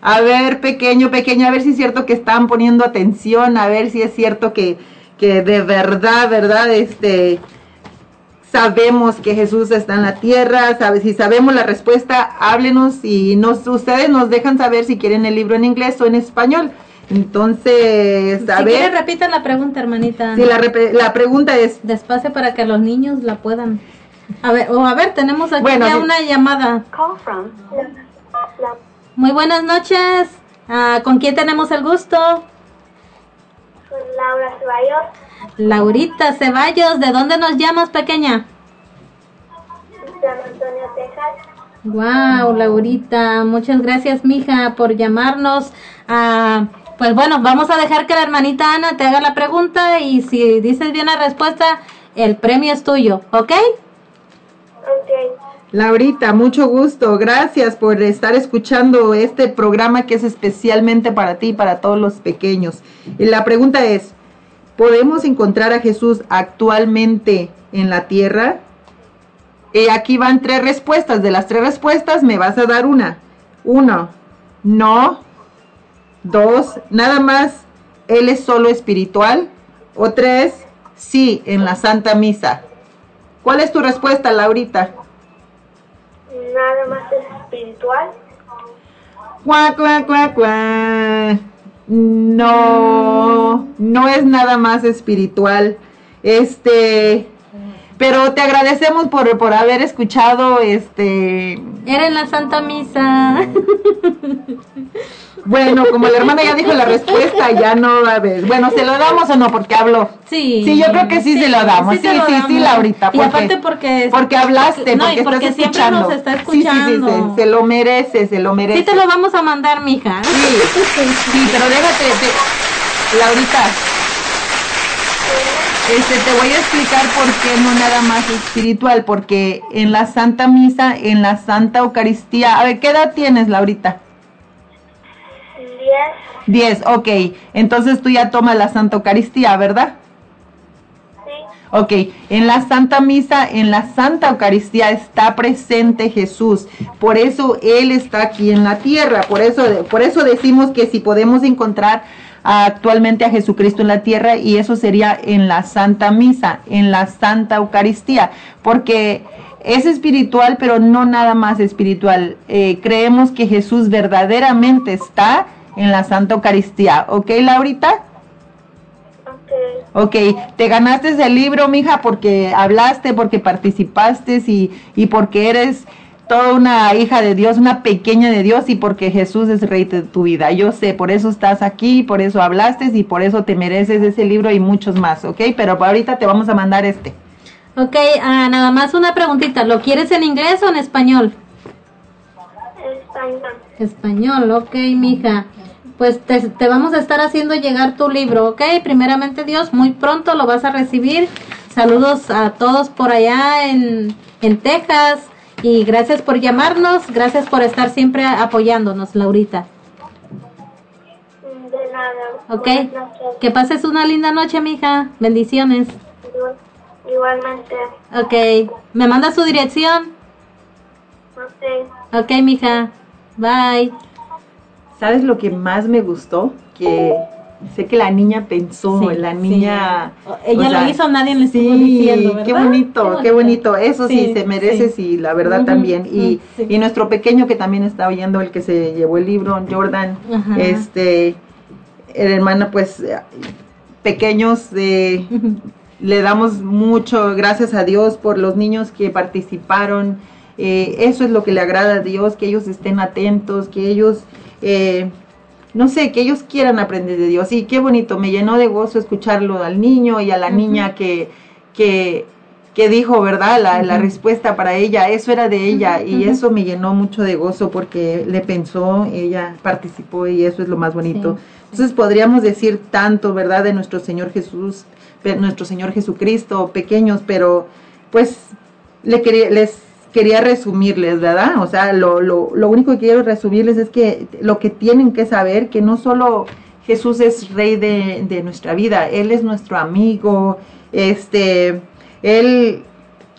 A ver, pequeño, pequeña, a ver si es cierto que están poniendo atención, a ver si es cierto que, que de verdad, verdad, este, sabemos que Jesús está en la tierra, sabe, si sabemos la respuesta, háblenos y nos, ustedes nos dejan saber si quieren el libro en inglés o en español. Entonces, a si ver, quiere, repita la pregunta, hermanita. si la, la pregunta es, Despacio para que los niños la puedan. A ver, o a ver, tenemos aquí Bueno, ya una llamada. Call from. La, Muy buenas noches. Ah, ¿Con quién tenemos el gusto? Laura Ceballos, Laurita Ceballos. ¿De dónde nos llamas, pequeña? San Antonio, Texas. Wow, Laurita, muchas gracias, mija, por llamarnos. Ah, pues bueno, vamos a dejar que la hermanita Ana te haga la pregunta y si dices bien la respuesta, el premio es tuyo, ¿ok? Laurita, mucho gusto. Gracias por estar escuchando este programa que es especialmente para ti y para todos los pequeños. Y la pregunta es, ¿podemos encontrar a Jesús actualmente en la tierra? Y aquí van tres respuestas. De las tres respuestas me vas a dar una. Uno, no. Dos, nada más Él es solo espiritual. O tres, sí, en la Santa Misa. ¿Cuál es tu respuesta, Laurita? Nada más es espiritual. Cuá, cuá, cuá, cuá. No, no es nada más espiritual. Este, pero te agradecemos por, por haber escuchado este. Era en la Santa Misa. (laughs) Bueno, como la hermana ya dijo la respuesta, ya no va a haber. Bueno, ¿se lo damos o no? Porque habló. Sí. Sí, yo creo que sí, se lo damos. Sí, lo sí, sí. Laurita. Y aparte porque... Porque hablaste, no, porque, y porque estás siempre escuchando. nos está Sí, sí, sí, escuchando. se, se lo merece, se lo merece. Sí te lo vamos a mandar, mija. Sí, sí, pero déjate, te- Laurita, este, te voy a explicar por qué no nada más espiritual, porque en la Santa Misa, en la Santa Eucaristía, a ver, ¿qué edad tienes, Laurita? Diez. 10, ok, entonces tú ya tomas la Santa Eucaristía, ¿verdad? Sí. Ok, en la Santa Misa, en la Santa Eucaristía está presente Jesús. Por eso Él está aquí en la tierra. Por eso, por eso decimos que si podemos encontrar actualmente a Jesucristo en la tierra y eso sería en la Santa Misa, en la Santa Eucaristía, porque es espiritual, pero no nada más espiritual. Eh, creemos que Jesús verdaderamente está en la Santa Eucaristía. ¿Ok, Laurita? Ok, te ganaste el libro, mija, porque hablaste, porque participaste y, y porque eres toda una hija de Dios, una pequeña de Dios y porque Jesús es rey de tu vida. Yo sé, por eso estás aquí, por eso hablaste y por eso te mereces ese libro y muchos más, ¿ok? Pero ahorita te vamos a mandar este. Ok, ah, nada más una preguntita. ¿Lo quieres en inglés o en español? Español. Español, ok, mija. Pues te, te vamos a estar haciendo llegar tu libro, ok. Primeramente Dios, muy pronto lo vas a recibir. Saludos a todos por allá en, en Texas y gracias por llamarnos, gracias por estar siempre apoyándonos, Laurita. De nada. Ok, que pases una linda noche, mija. Bendiciones. Igual- Igualmente. Ok, ¿me manda su dirección? Ok. Ok, mija. Bye. ¿Sabes lo que más me gustó? Que sé que la niña pensó, Sí, la sí. niña... Ella o sea, lo hizo, nadie le estuvo Sí, diciendo, ¿verdad? qué bonito, qué bonito. Eso sí, se merece, sí. la verdad también. Y, y nuestro pequeño que también está oyendo, el que se llevó el libro, Jordan, este, el hermano, pues, pequeños, eh, le damos mucho, gracias a Dios por los niños que participaron. Eh, eso es lo que le agrada a Dios, que ellos estén atentos, que ellos... eh, no sé, que ellos quieran aprender de Dios. Y qué bonito, me llenó de gozo escucharlo al niño y a la niña que, que, que dijo, ¿verdad? La, la respuesta para ella, eso era de ella y eso me llenó mucho de gozo porque le pensó, ella participó y eso es lo más bonito. Entonces podríamos decir tanto, ¿verdad? De nuestro Señor Jesús, nuestro Señor Jesucristo, pequeños, pero pues le quería, les quería resumirles, ¿verdad? O sea, lo, lo, lo único que quiero resumirles es que lo que tienen que saber, que no solo Jesús es rey de, de nuestra vida, Él es nuestro amigo, este, Él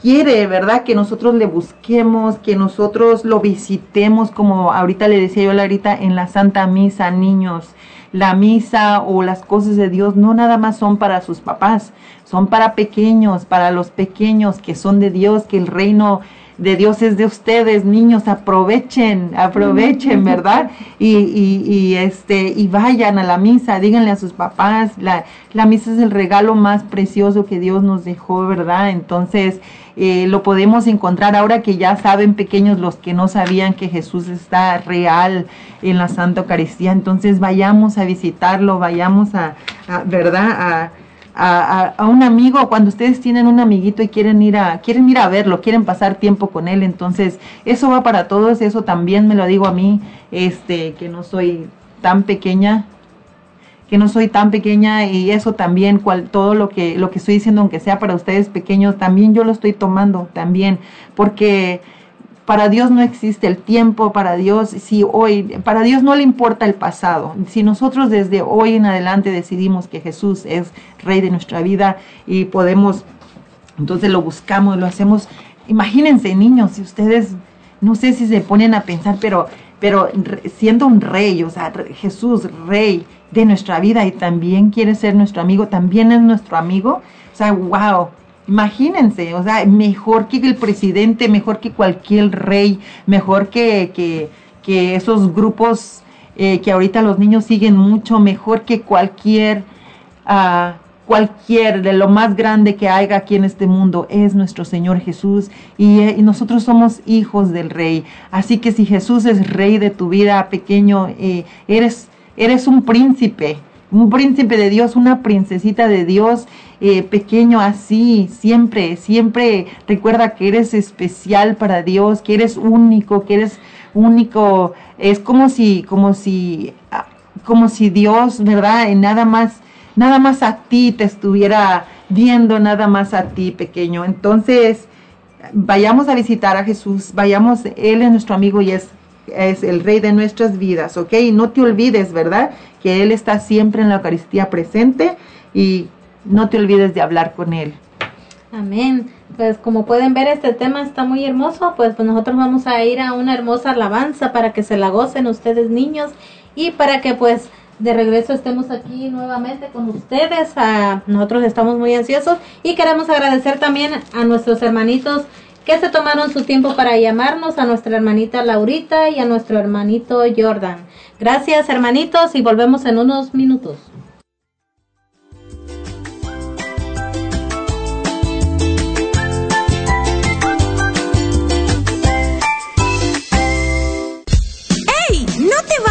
quiere, ¿verdad? Que nosotros le busquemos, que nosotros lo visitemos, como ahorita le decía yo Larita, en la Santa Misa, niños. La misa o las cosas de Dios no nada más son para sus papás, son para pequeños, para los pequeños que son de Dios, que el reino de Dios es de ustedes, niños, aprovechen, aprovechen, (laughs) ¿verdad? Y, y, y, este, y vayan a la misa, díganle a sus papás, la, la misa es el regalo más precioso que Dios nos dejó, ¿verdad? Entonces, eh, lo podemos encontrar ahora que ya saben pequeños los que no sabían que Jesús está real en la Santa Eucaristía, entonces vayamos a visitarlo, vayamos a, a ¿verdad? A, a, a, un amigo, cuando ustedes tienen un amiguito y quieren ir a, quieren ir a verlo, quieren pasar tiempo con él, entonces eso va para todos, eso también me lo digo a mí, este, que no soy tan pequeña, que no soy tan pequeña y eso también, cual, todo lo que, lo que estoy diciendo, aunque sea para ustedes pequeños, también yo lo estoy tomando, también, porque para Dios no existe el tiempo, para Dios, si hoy, para Dios no le importa el pasado. Si nosotros desde hoy en adelante decidimos que Jesús es Rey de nuestra vida y podemos, entonces lo buscamos, lo hacemos. Imagínense, niños, si ustedes, no sé si se ponen a pensar, pero, pero siendo un rey, o sea, Jesús, Rey, de nuestra vida y también quiere ser nuestro amigo, también es nuestro amigo. O sea, wow, imagínense, o sea, mejor que el presidente, mejor que cualquier rey, mejor que, que, esos grupos eh, que ahorita los niños siguen mucho, mejor que cualquier... Uh, cualquier de lo más grande que haya aquí en este mundo es nuestro Señor Jesús y, eh, y, nosotros somos hijos del Rey. Así que si Jesús es Rey de tu vida pequeño, eh, eres, eres un príncipe, un príncipe de Dios, una princesita de Dios eh, pequeño así, siempre, siempre recuerda que eres especial para Dios, que eres único, que eres único. Es como si, como si, ah, como si Dios, ¿verdad? En nada más nada más a ti te estuviera viendo, nada más a ti pequeño. Entonces, vayamos a visitar a Jesús, vayamos, Él es nuestro amigo y es, es el rey de nuestras vidas, ¿ok? No te olvides, ¿verdad? Que Él está siempre en la Eucaristía presente y no te olvides de hablar con Él. Amén. Pues como pueden ver, este tema está muy hermoso, pues, pues nosotros vamos a ir a una hermosa alabanza para que se la gocen ustedes niños y para que pues de regreso estemos aquí nuevamente con ustedes. Ah, nosotros estamos muy ansiosos y queremos agradecer también a nuestros hermanitos que se tomaron su tiempo para llamarnos, a nuestra hermanita Laurita y a nuestro hermanito Jordan. Gracias hermanitos y volvemos en unos minutos.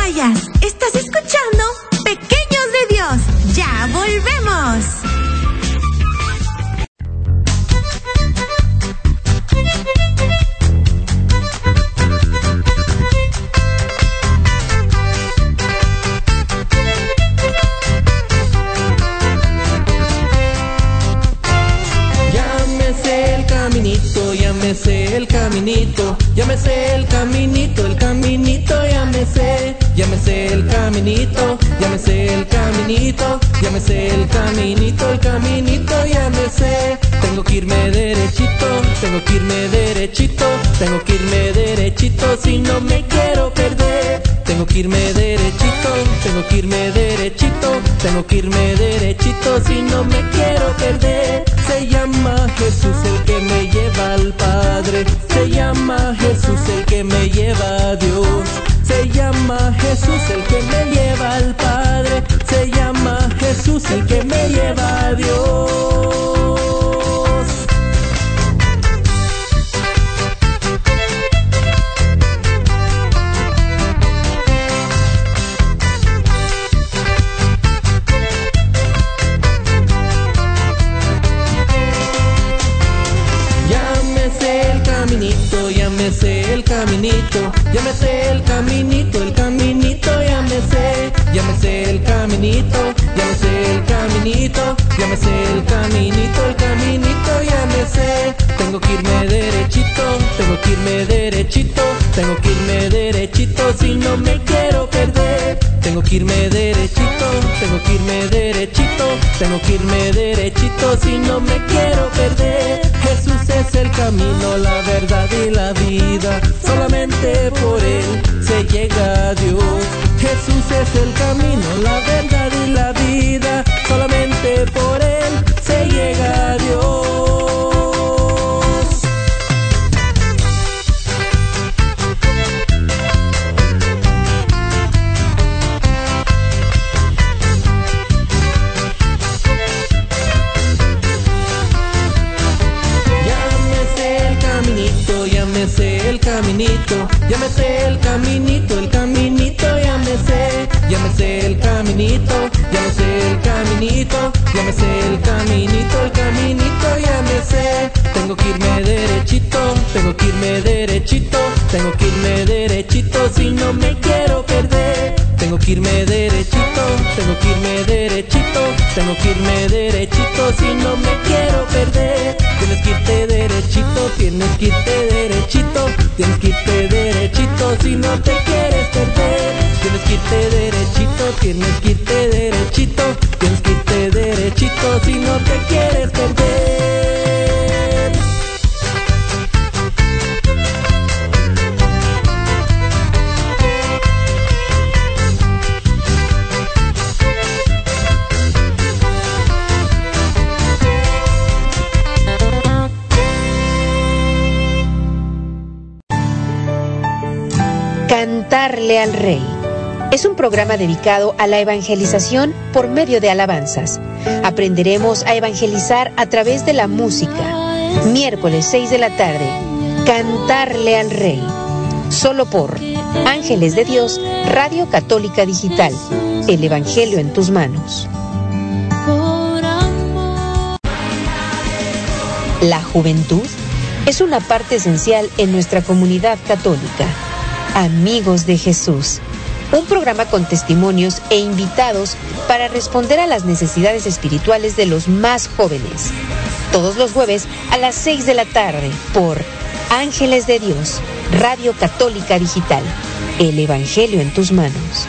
Estás escuchando Pequeños de Dios. Ya volvemos. Llámese el caminito, el caminito, llámese el caminito, el caminito, llámese, llámese el caminito, llámese el caminito, llámese el caminito, el caminito, llámese. Tengo que irme derechito, tengo que irme derechito, tengo que irme derechito si no me quiero perder. Tengo que irme derechito, tengo que irme derechito, tengo que irme derechito si no me quiero perder. Se llama Jesús el que me lleva al Padre, se llama Jesús el que me lleva a Dios. Se llama Jesús el que me lleva al Padre, se llama Jesús el que me lleva a Dios. Caminito, llámese el caminito, el caminito, llámese, llámese el caminito, llámese el caminito, llámese el caminito, el caminito, llámese. Tengo que irme derechito, tengo que irme derechito, tengo que irme derechito si no me quiero perder. Tengo que irme derechito, tengo que irme derechito, tengo que irme derechito si no me quiero perder. Jesús es el camino, la verdad y la vida. Solamente por él se llega a Dios. Jesús es el camino, la verdad y la vida. Solamente por él se llega a Dios. Llámese el caminito, llámese el caminito, llámese el caminito, caminito, llámese el caminito, llámese el caminito, el caminito, llámese. Tengo que irme derechito, tengo que irme derechito, tengo que irme derechito si no me quiero perder. Tengo que irme derechito, tengo que irme derechito, tengo que irme derechito si no me quiero perder. Tienes que irte derechito, tienes que irte derechito, tienes que irte derechito si no te quieres perder que irte derechito, tienes que irte derechito, tienes que irte derechito si no te quieres perder. Cantarle al rey. Es un programa dedicado a la evangelización por medio de alabanzas. Aprenderemos a evangelizar a través de la música. Miércoles 6 de la tarde, Cantarle al Rey. Solo por Ángeles de Dios, Radio Católica Digital. El Evangelio en tus manos. La juventud es una parte esencial en nuestra comunidad católica. Amigos de Jesús, un programa con testimonios e invitados para responder a las necesidades espirituales de los más jóvenes. Todos los jueves a las 6 de la tarde por Ángeles de Dios, Radio Católica Digital. El Evangelio en tus manos.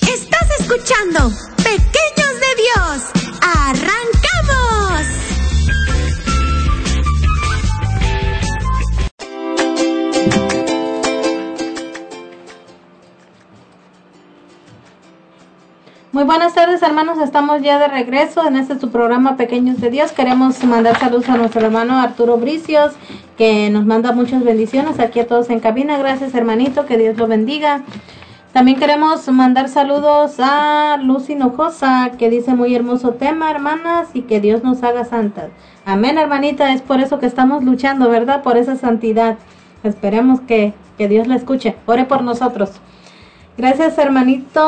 Estás escuchando Pequeños de Dios. ¡Arrancamos! Buenas tardes hermanos, estamos ya de regreso en este su programa Pequeños de Dios. Queremos mandar saludos a nuestro hermano Arturo Bricios, que nos manda muchas bendiciones aquí a todos en cabina. Gracias hermanito, que Dios lo bendiga. También queremos mandar saludos a Lucy Hinojosa, que dice muy hermoso tema, hermanas, y que Dios nos haga santas. Amén, hermanita, es por eso que estamos luchando, ¿verdad? Por esa santidad. Esperemos que, que Dios la escuche. Ore por nosotros. Gracias, hermanito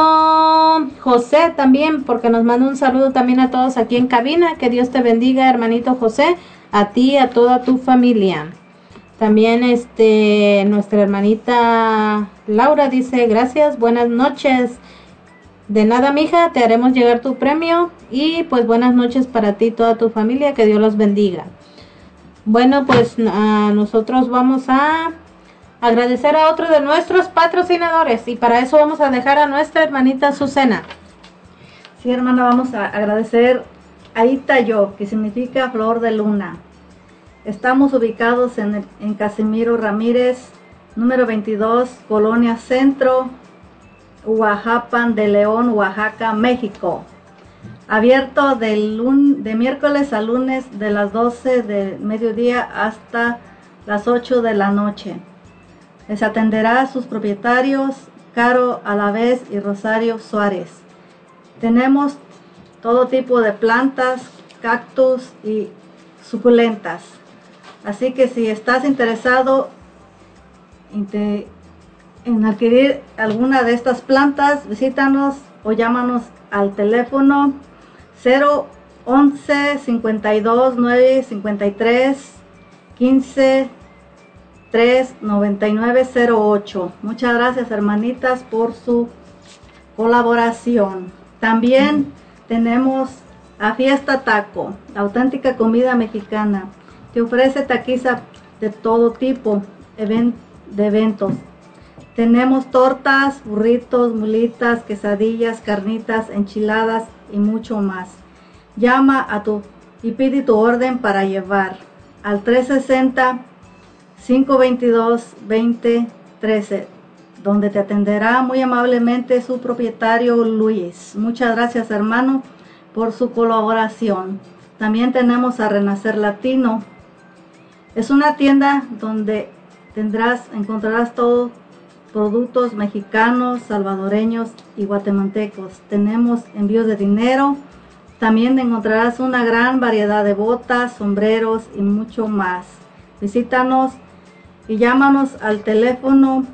José, también, porque nos manda un saludo también a todos aquí en cabina. Que Dios te bendiga, hermanito José, a ti a toda tu familia. También, este, nuestra hermanita Laura dice, gracias, buenas noches. De nada, mija, te haremos llegar tu premio y pues buenas noches para ti y toda tu familia, que Dios los bendiga. Bueno, pues a nosotros vamos a agradecer a otro de nuestros patrocinadores y para eso vamos a dejar a nuestra hermanita Susana. Sí, hermana, vamos a agradecer a Itayo, que significa flor de luna. Estamos ubicados en, Casimiro Ramírez, número 22, Colonia Centro, Oaxapan de León, Oaxaca, México. Abierto de, lun- de miércoles a lunes de las 12 de mediodía hasta las 8 de la noche. Les atenderá a sus propietarios Caro Alavés y Rosario Suárez. Tenemos todo tipo de plantas, cactus y suculentas. Así que si estás interesado en, adquirir alguna de estas plantas, visítanos o llámanos al teléfono 011 52 9 53 15 3 9908. Muchas gracias hermanitas por su colaboración. También tenemos a Fiesta Taco, auténtica comida mexicana, que ofrece taquiza de todo tipo de eventos. Tenemos tortas, burritos, mulitas, quesadillas, carnitas, enchiladas y mucho más. Llama a tu y pide tu orden para llevar al 360 522-2013, donde te atenderá muy amablemente su propietario Luis. Muchas gracias hermano por su colaboración. También tenemos a Renacer Latino. Es una tienda donde tendrás, encontrarás todos productos mexicanos, salvadoreños y guatemaltecos. Tenemos envíos de dinero. También encontrarás una gran variedad de botas, sombreros y mucho más. Visítanos y llámanos al teléfono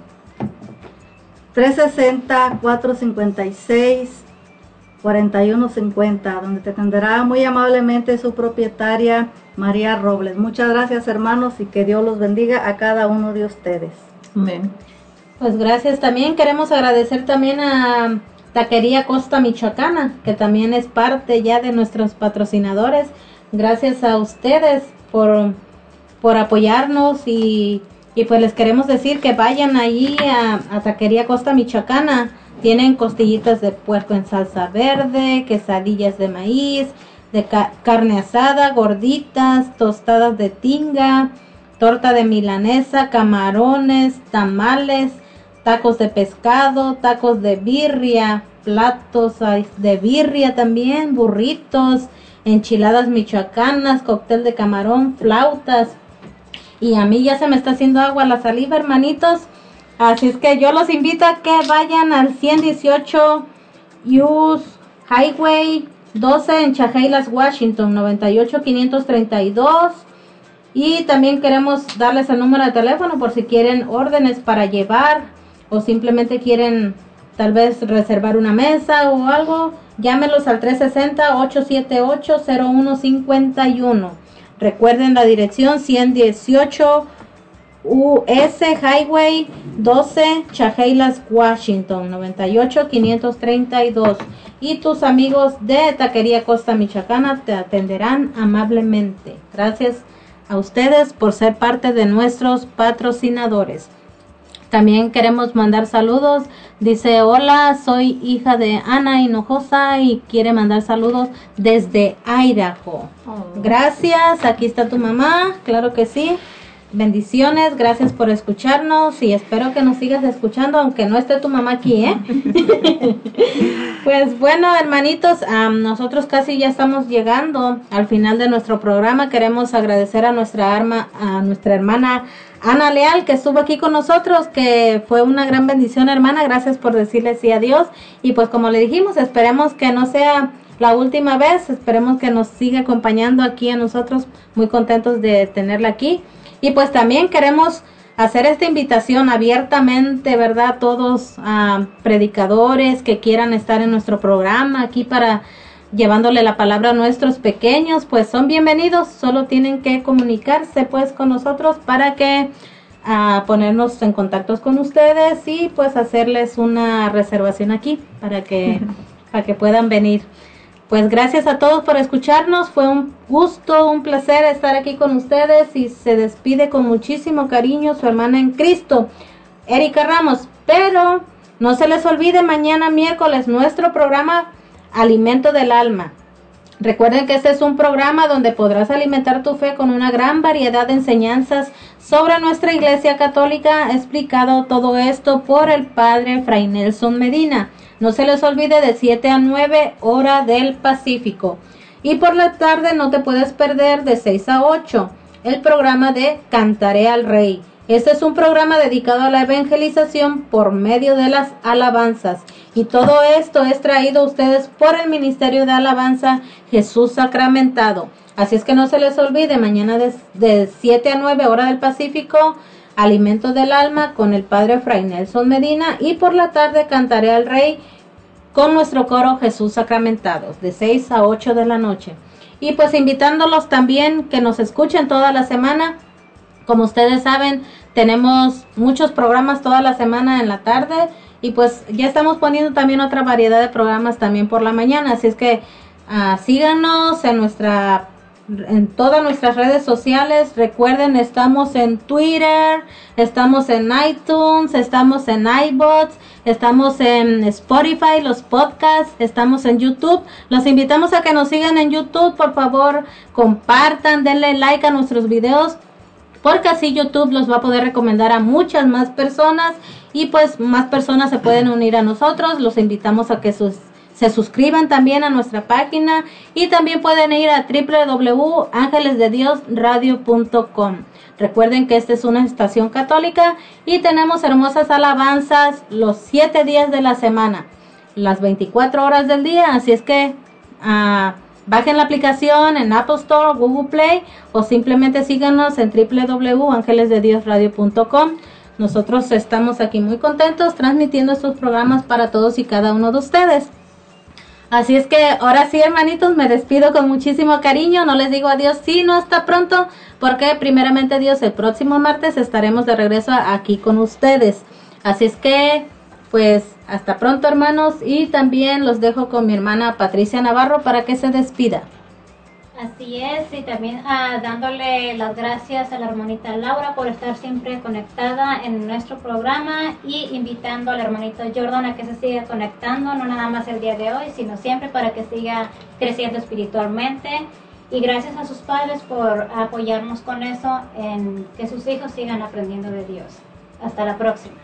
360-456-4150, donde te atenderá muy amablemente su propietaria María Robles. Muchas gracias hermanos y que Dios los bendiga a cada uno de ustedes. Amén. Pues gracias también. Queremos agradecer también a Taquería Costa Michoacana, que también es parte ya de nuestros patrocinadores. Gracias a ustedes por, por apoyarnos y, y pues les queremos decir que vayan allí a, Taquería Costa Michoacana. Tienen costillitas de puerco en salsa verde, quesadillas de maíz, de ca- carne asada, gorditas, tostadas de tinga, torta de milanesa, camarones, tamales, tacos de pescado, tacos de birria, platos de birria también, burritos, enchiladas michoacanas, cóctel de camarón, flautas. Y a mí ya se me está haciendo agua la saliva, hermanitos. Así es que yo los invito a que vayan al 118 US Highway 12 en Chehalis, Washington, 98532. Y también queremos darles el número de teléfono por si quieren órdenes para llevar o simplemente quieren tal vez reservar una mesa o algo. Llámelos al 360-878-0151. Recuerden la dirección 118 US Highway 12 Chehalis, Washington 98 532 y tus amigos de Taquería Costa Michoacana te atenderán amablemente. Gracias a ustedes por ser parte de nuestros patrocinadores. También queremos mandar saludos. Dice, hola, soy hija de Ana Hinojosa y quiere mandar saludos desde Idaho. Gracias, aquí está tu mamá, claro que sí. Bendiciones, gracias por escucharnos y espero que nos sigas escuchando, aunque no esté tu mamá aquí, ¿eh? (laughs) pues bueno, hermanitos, nosotros casi ya estamos llegando al final de nuestro programa. Queremos agradecer a nuestra arma, a nuestra hermana Ana Leal, que estuvo aquí con nosotros, que fue una gran bendición, hermana. Gracias por decirle sí a Dios. Y pues como le dijimos, esperemos que no sea la última vez, esperemos que nos siga acompañando aquí a nosotros, muy contentos de tenerla aquí. Y pues también queremos hacer esta invitación abiertamente, ¿verdad? Todos a predicadores que quieran estar en nuestro programa aquí para llevándole la palabra a nuestros pequeños, pues son bienvenidos, solo tienen que comunicarse pues con nosotros para que a ponernos en contacto con ustedes y pues hacerles una reservación aquí para que (laughs) para que puedan venir. Pues gracias a todos por escucharnos. Fue un gusto, un placer estar aquí con ustedes y se despide con muchísimo cariño su hermana en Cristo, Erika Ramos. Pero no se les olvide mañana miércoles nuestro programa Alimento del Alma. Recuerden que este es un programa donde podrás alimentar tu fe con una gran variedad de enseñanzas sobre nuestra Iglesia Católica, explicado todo esto por el Padre Fray Nelson Medina. No se les olvide de 7 a 9 hora del Pacífico. Y por la tarde no te puedes perder de 6 a 8 el programa de Cantaré al Rey. Este es un programa dedicado a la evangelización por medio de las alabanzas. Y todo esto es traído a ustedes por el Ministerio de Alabanza Jesús Sacramentado. Así es que no se les olvide, mañana de, de 7 a 9 hora del Pacífico, Alimento del Alma con el Padre Fray Nelson Medina. Y por la tarde Cantaré al Rey con nuestro coro Jesús Sacramentados de 6 a 8 de la noche. Y pues invitándolos también que nos escuchen toda la semana. Como ustedes saben, tenemos muchos programas toda la semana en la tarde y pues ya estamos poniendo también otra variedad de programas también por la mañana. Así es que uh, síganos en nuestra en todas nuestras redes sociales. Recuerden, estamos en Twitter, estamos en iTunes, estamos en iBots, estamos en Spotify, los podcasts, estamos en YouTube. Los invitamos a que nos sigan en YouTube, por favor, compartan, denle like a nuestros videos, porque así YouTube los va a poder recomendar a muchas más personas y pues más personas se pueden unir a nosotros. Los invitamos a que se suscriban también a nuestra página y también pueden ir a www.angelesdediosradio.com. Recuerden que esta es una estación católica y tenemos hermosas alabanzas los siete días de la semana, las 24 horas del día, así es que uh, bajen la aplicación en Apple Store, Google Play o simplemente síganos en www.angelesdediosradio.com. Nosotros estamos aquí muy contentos transmitiendo estos programas para todos y cada uno de ustedes. Así es que ahora sí, hermanitos, me despido con muchísimo cariño. No les digo adiós, sí, no hasta pronto, porque primeramente Dios, el próximo martes estaremos de regreso aquí con ustedes. Así es que, pues, hasta pronto, hermanos, y también los dejo con mi hermana Patricia Navarro para que se despida. Así es, y también ah, dándole las gracias a la hermanita Laura por estar siempre conectada en nuestro programa y invitando a la hermanita Jordan a que se siga conectando, no nada más el día de hoy, sino siempre para que siga creciendo espiritualmente. Y gracias a sus padres por apoyarnos con eso, en que sus hijos sigan aprendiendo de Dios. Hasta la próxima.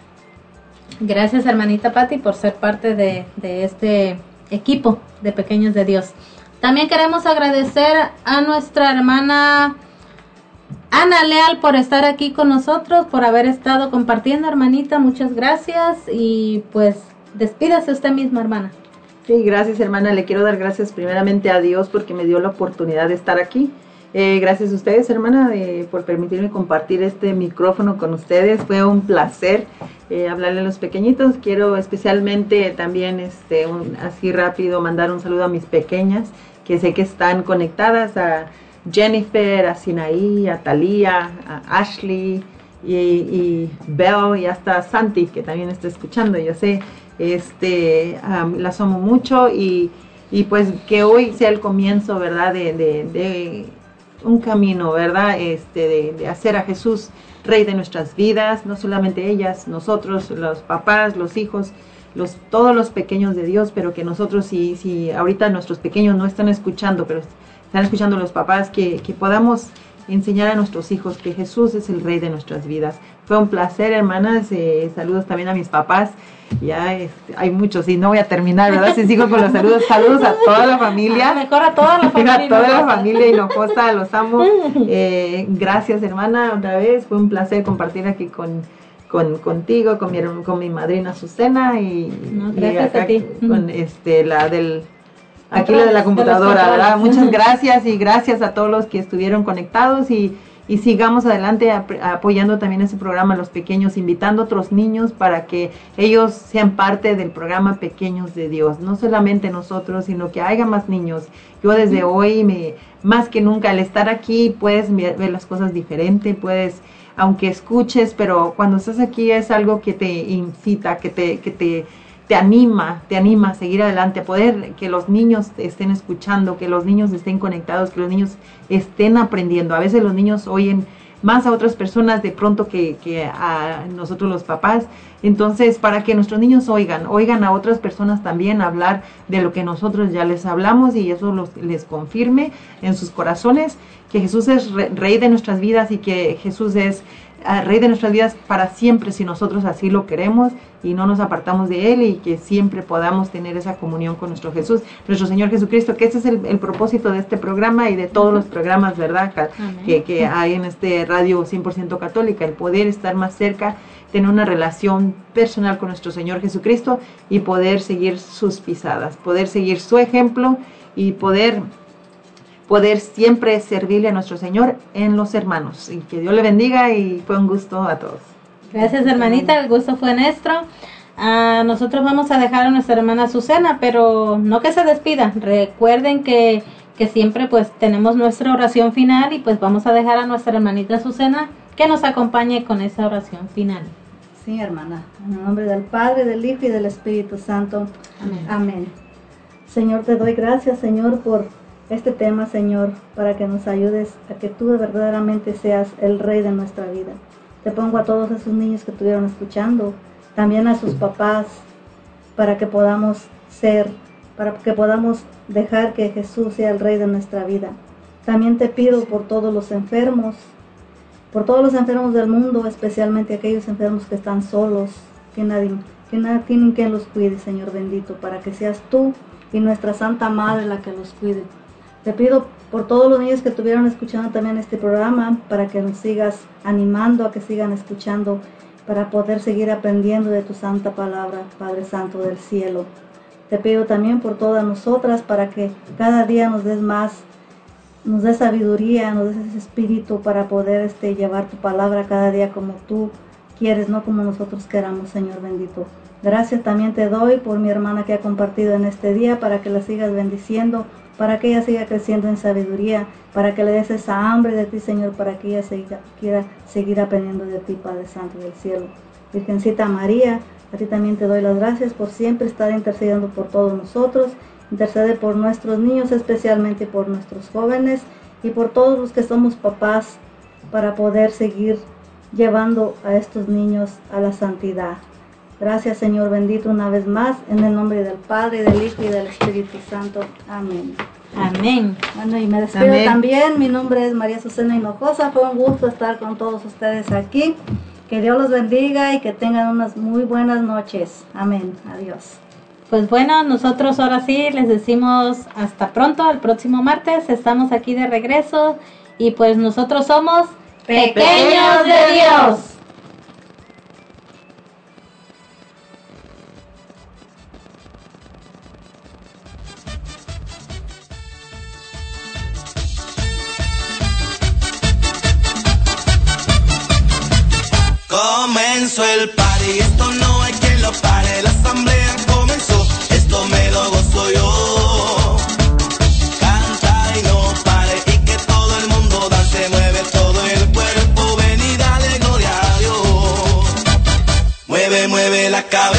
Gracias hermanita Patti por ser parte de, de este equipo de Pequeños de Dios. También queremos agradecer a nuestra hermana Ana Leal por estar aquí con nosotros, por haber estado compartiendo, hermanita. Muchas gracias y pues despídase usted misma, hermana. Sí, gracias hermana. Le quiero dar gracias primeramente a Dios porque me dio la oportunidad de estar aquí. Eh, gracias a ustedes, hermana, por permitirme compartir este micrófono con ustedes. Fue un placer eh, hablarle a los pequeñitos. Quiero especialmente también, este, así rápido, mandar un saludo a mis pequeñas que sé que están conectadas a Jennifer, a Sinaí, a Talía, a Ashley y, y Belle y hasta Santi, que también está escuchando, yo sé. Este, las amo mucho y, pues que hoy sea el comienzo, ¿verdad? De, un camino, ¿verdad? Este, de, hacer a Jesús Rey de nuestras vidas, no solamente ellas, nosotros, los papás, los hijos, los, todos los pequeños de Dios, pero que nosotros, si, si ahorita nuestros pequeños no están escuchando, pero están escuchando los papás, que, que podamos enseñar a nuestros hijos que Jesús es el Rey de nuestras vidas. Fue un placer, hermanas. Eh, saludos también a mis papás. Ya este, hay muchos y no voy a terminar, ¿verdad? Si sigo con los saludos, saludos a toda la familia. Mejor a toda la (laughs) familia. A toda la familia Hinojosa, los amo. (laughs) Eh, gracias, hermana, otra vez. Fue un placer compartir aquí con, con contigo, con mi, con mi madrina Azucena y, gracias a ti. con (laughs) este, la del aquí la de la computadora, ¿verdad? Muchas gracias y gracias a todos los que estuvieron conectados y, y sigamos adelante apoyando también ese programa a los pequeños, invitando a otros niños para que ellos sean parte del programa Pequeños de Dios, no solamente nosotros, sino que haya más niños. Yo desde hoy, me, más que nunca, al estar aquí puedes ver las cosas diferente, puedes aunque escuches, pero cuando estás aquí es algo que te incita, que te, que te te anima, te anima a seguir adelante, a poder que los niños estén escuchando, que los niños estén conectados, que los niños estén aprendiendo. A veces los niños oyen más a otras personas de pronto que, que, a nosotros los papás. Entonces, para que nuestros niños oigan, oigan a otras personas también hablar de lo que nosotros ya les hablamos y eso los, les confirme en sus corazones que Jesús es rey de nuestras vidas y que Jesús es Rey de nuestras vidas para siempre si nosotros así lo queremos y no nos apartamos de Él y que siempre podamos tener esa comunión con nuestro Jesús, nuestro Señor Jesucristo, que ese es el, propósito de este programa y de todos los programas, ¿verdad? Que, que, hay en este radio 100% católica, el poder estar más cerca, tener una relación personal con nuestro Señor Jesucristo y poder seguir sus pisadas, poder seguir su ejemplo y poder poder siempre servirle a nuestro Señor en los hermanos. Y que Dios le bendiga y fue un gusto a todos. Gracias hermanita, el gusto fue nuestro. Ah, nosotros vamos a dejar a nuestra hermana Susana, pero no que se despida. Recuerden que, que siempre pues tenemos nuestra oración final y pues vamos a dejar a nuestra hermanita Susana que nos acompañe con esa oración final. Sí, hermana. En el nombre del Padre, del Hijo y del Espíritu Santo. Amén. Amén. Señor, te doy gracias, Señor, por este tema, Señor, para que nos ayudes a que tú verdaderamente seas el rey de nuestra vida. Te pongo a todos esos niños que estuvieron escuchando, también a sus papás, para que podamos ser, para que podamos dejar que Jesús sea el rey de nuestra vida. También te pido por todos los enfermos, por todos los enfermos del mundo, especialmente aquellos enfermos que están solos, que nadie, que nadie tienen quien los cuide, Señor bendito, para que seas tú y nuestra Santa Madre la que los cuide. Te pido por todos los niños que estuvieron escuchando también este programa, para que nos sigas animando a que sigan escuchando, para poder seguir aprendiendo de tu santa palabra, Padre Santo del cielo. Te pido también por todas nosotras, para que cada día nos des más, nos des sabiduría, nos des ese espíritu para poder este, llevar tu palabra cada día como tú quieres, no como nosotros queramos, Señor bendito. Gracias también te doy por mi hermana que ha compartido en este día, para que la sigas bendiciendo para que ella siga creciendo en sabiduría, para que le des esa hambre de ti, Señor, para que ella quiera seguir aprendiendo de ti, Padre Santo del cielo. Virgencita María, a ti también te doy las gracias por siempre estar intercediendo por todos nosotros, intercede por nuestros niños, especialmente por nuestros jóvenes y por todos los que somos papás, para poder seguir llevando a estos niños a la santidad. Gracias Señor bendito una vez más, en el nombre del Padre, del Hijo y del Espíritu Santo. Amén. Amén. Bueno, y me despido también. Mi nombre es María Susana Hinojosa. Fue un gusto estar con todos ustedes aquí. Que Dios los bendiga y que tengan unas muy buenas noches. Amén. Adiós. Pues bueno, nosotros ahora sí les decimos hasta pronto, el próximo martes estamos aquí de regreso y pues nosotros somos Pequeños de Dios. Comenzó el party, esto no hay quien lo pare, la asamblea comenzó, esto me lo gozo yo. Canta y no pare y que todo el mundo dance, mueve todo el cuerpo, ven y dale gloria a Dios. Mueve, mueve la cabeza,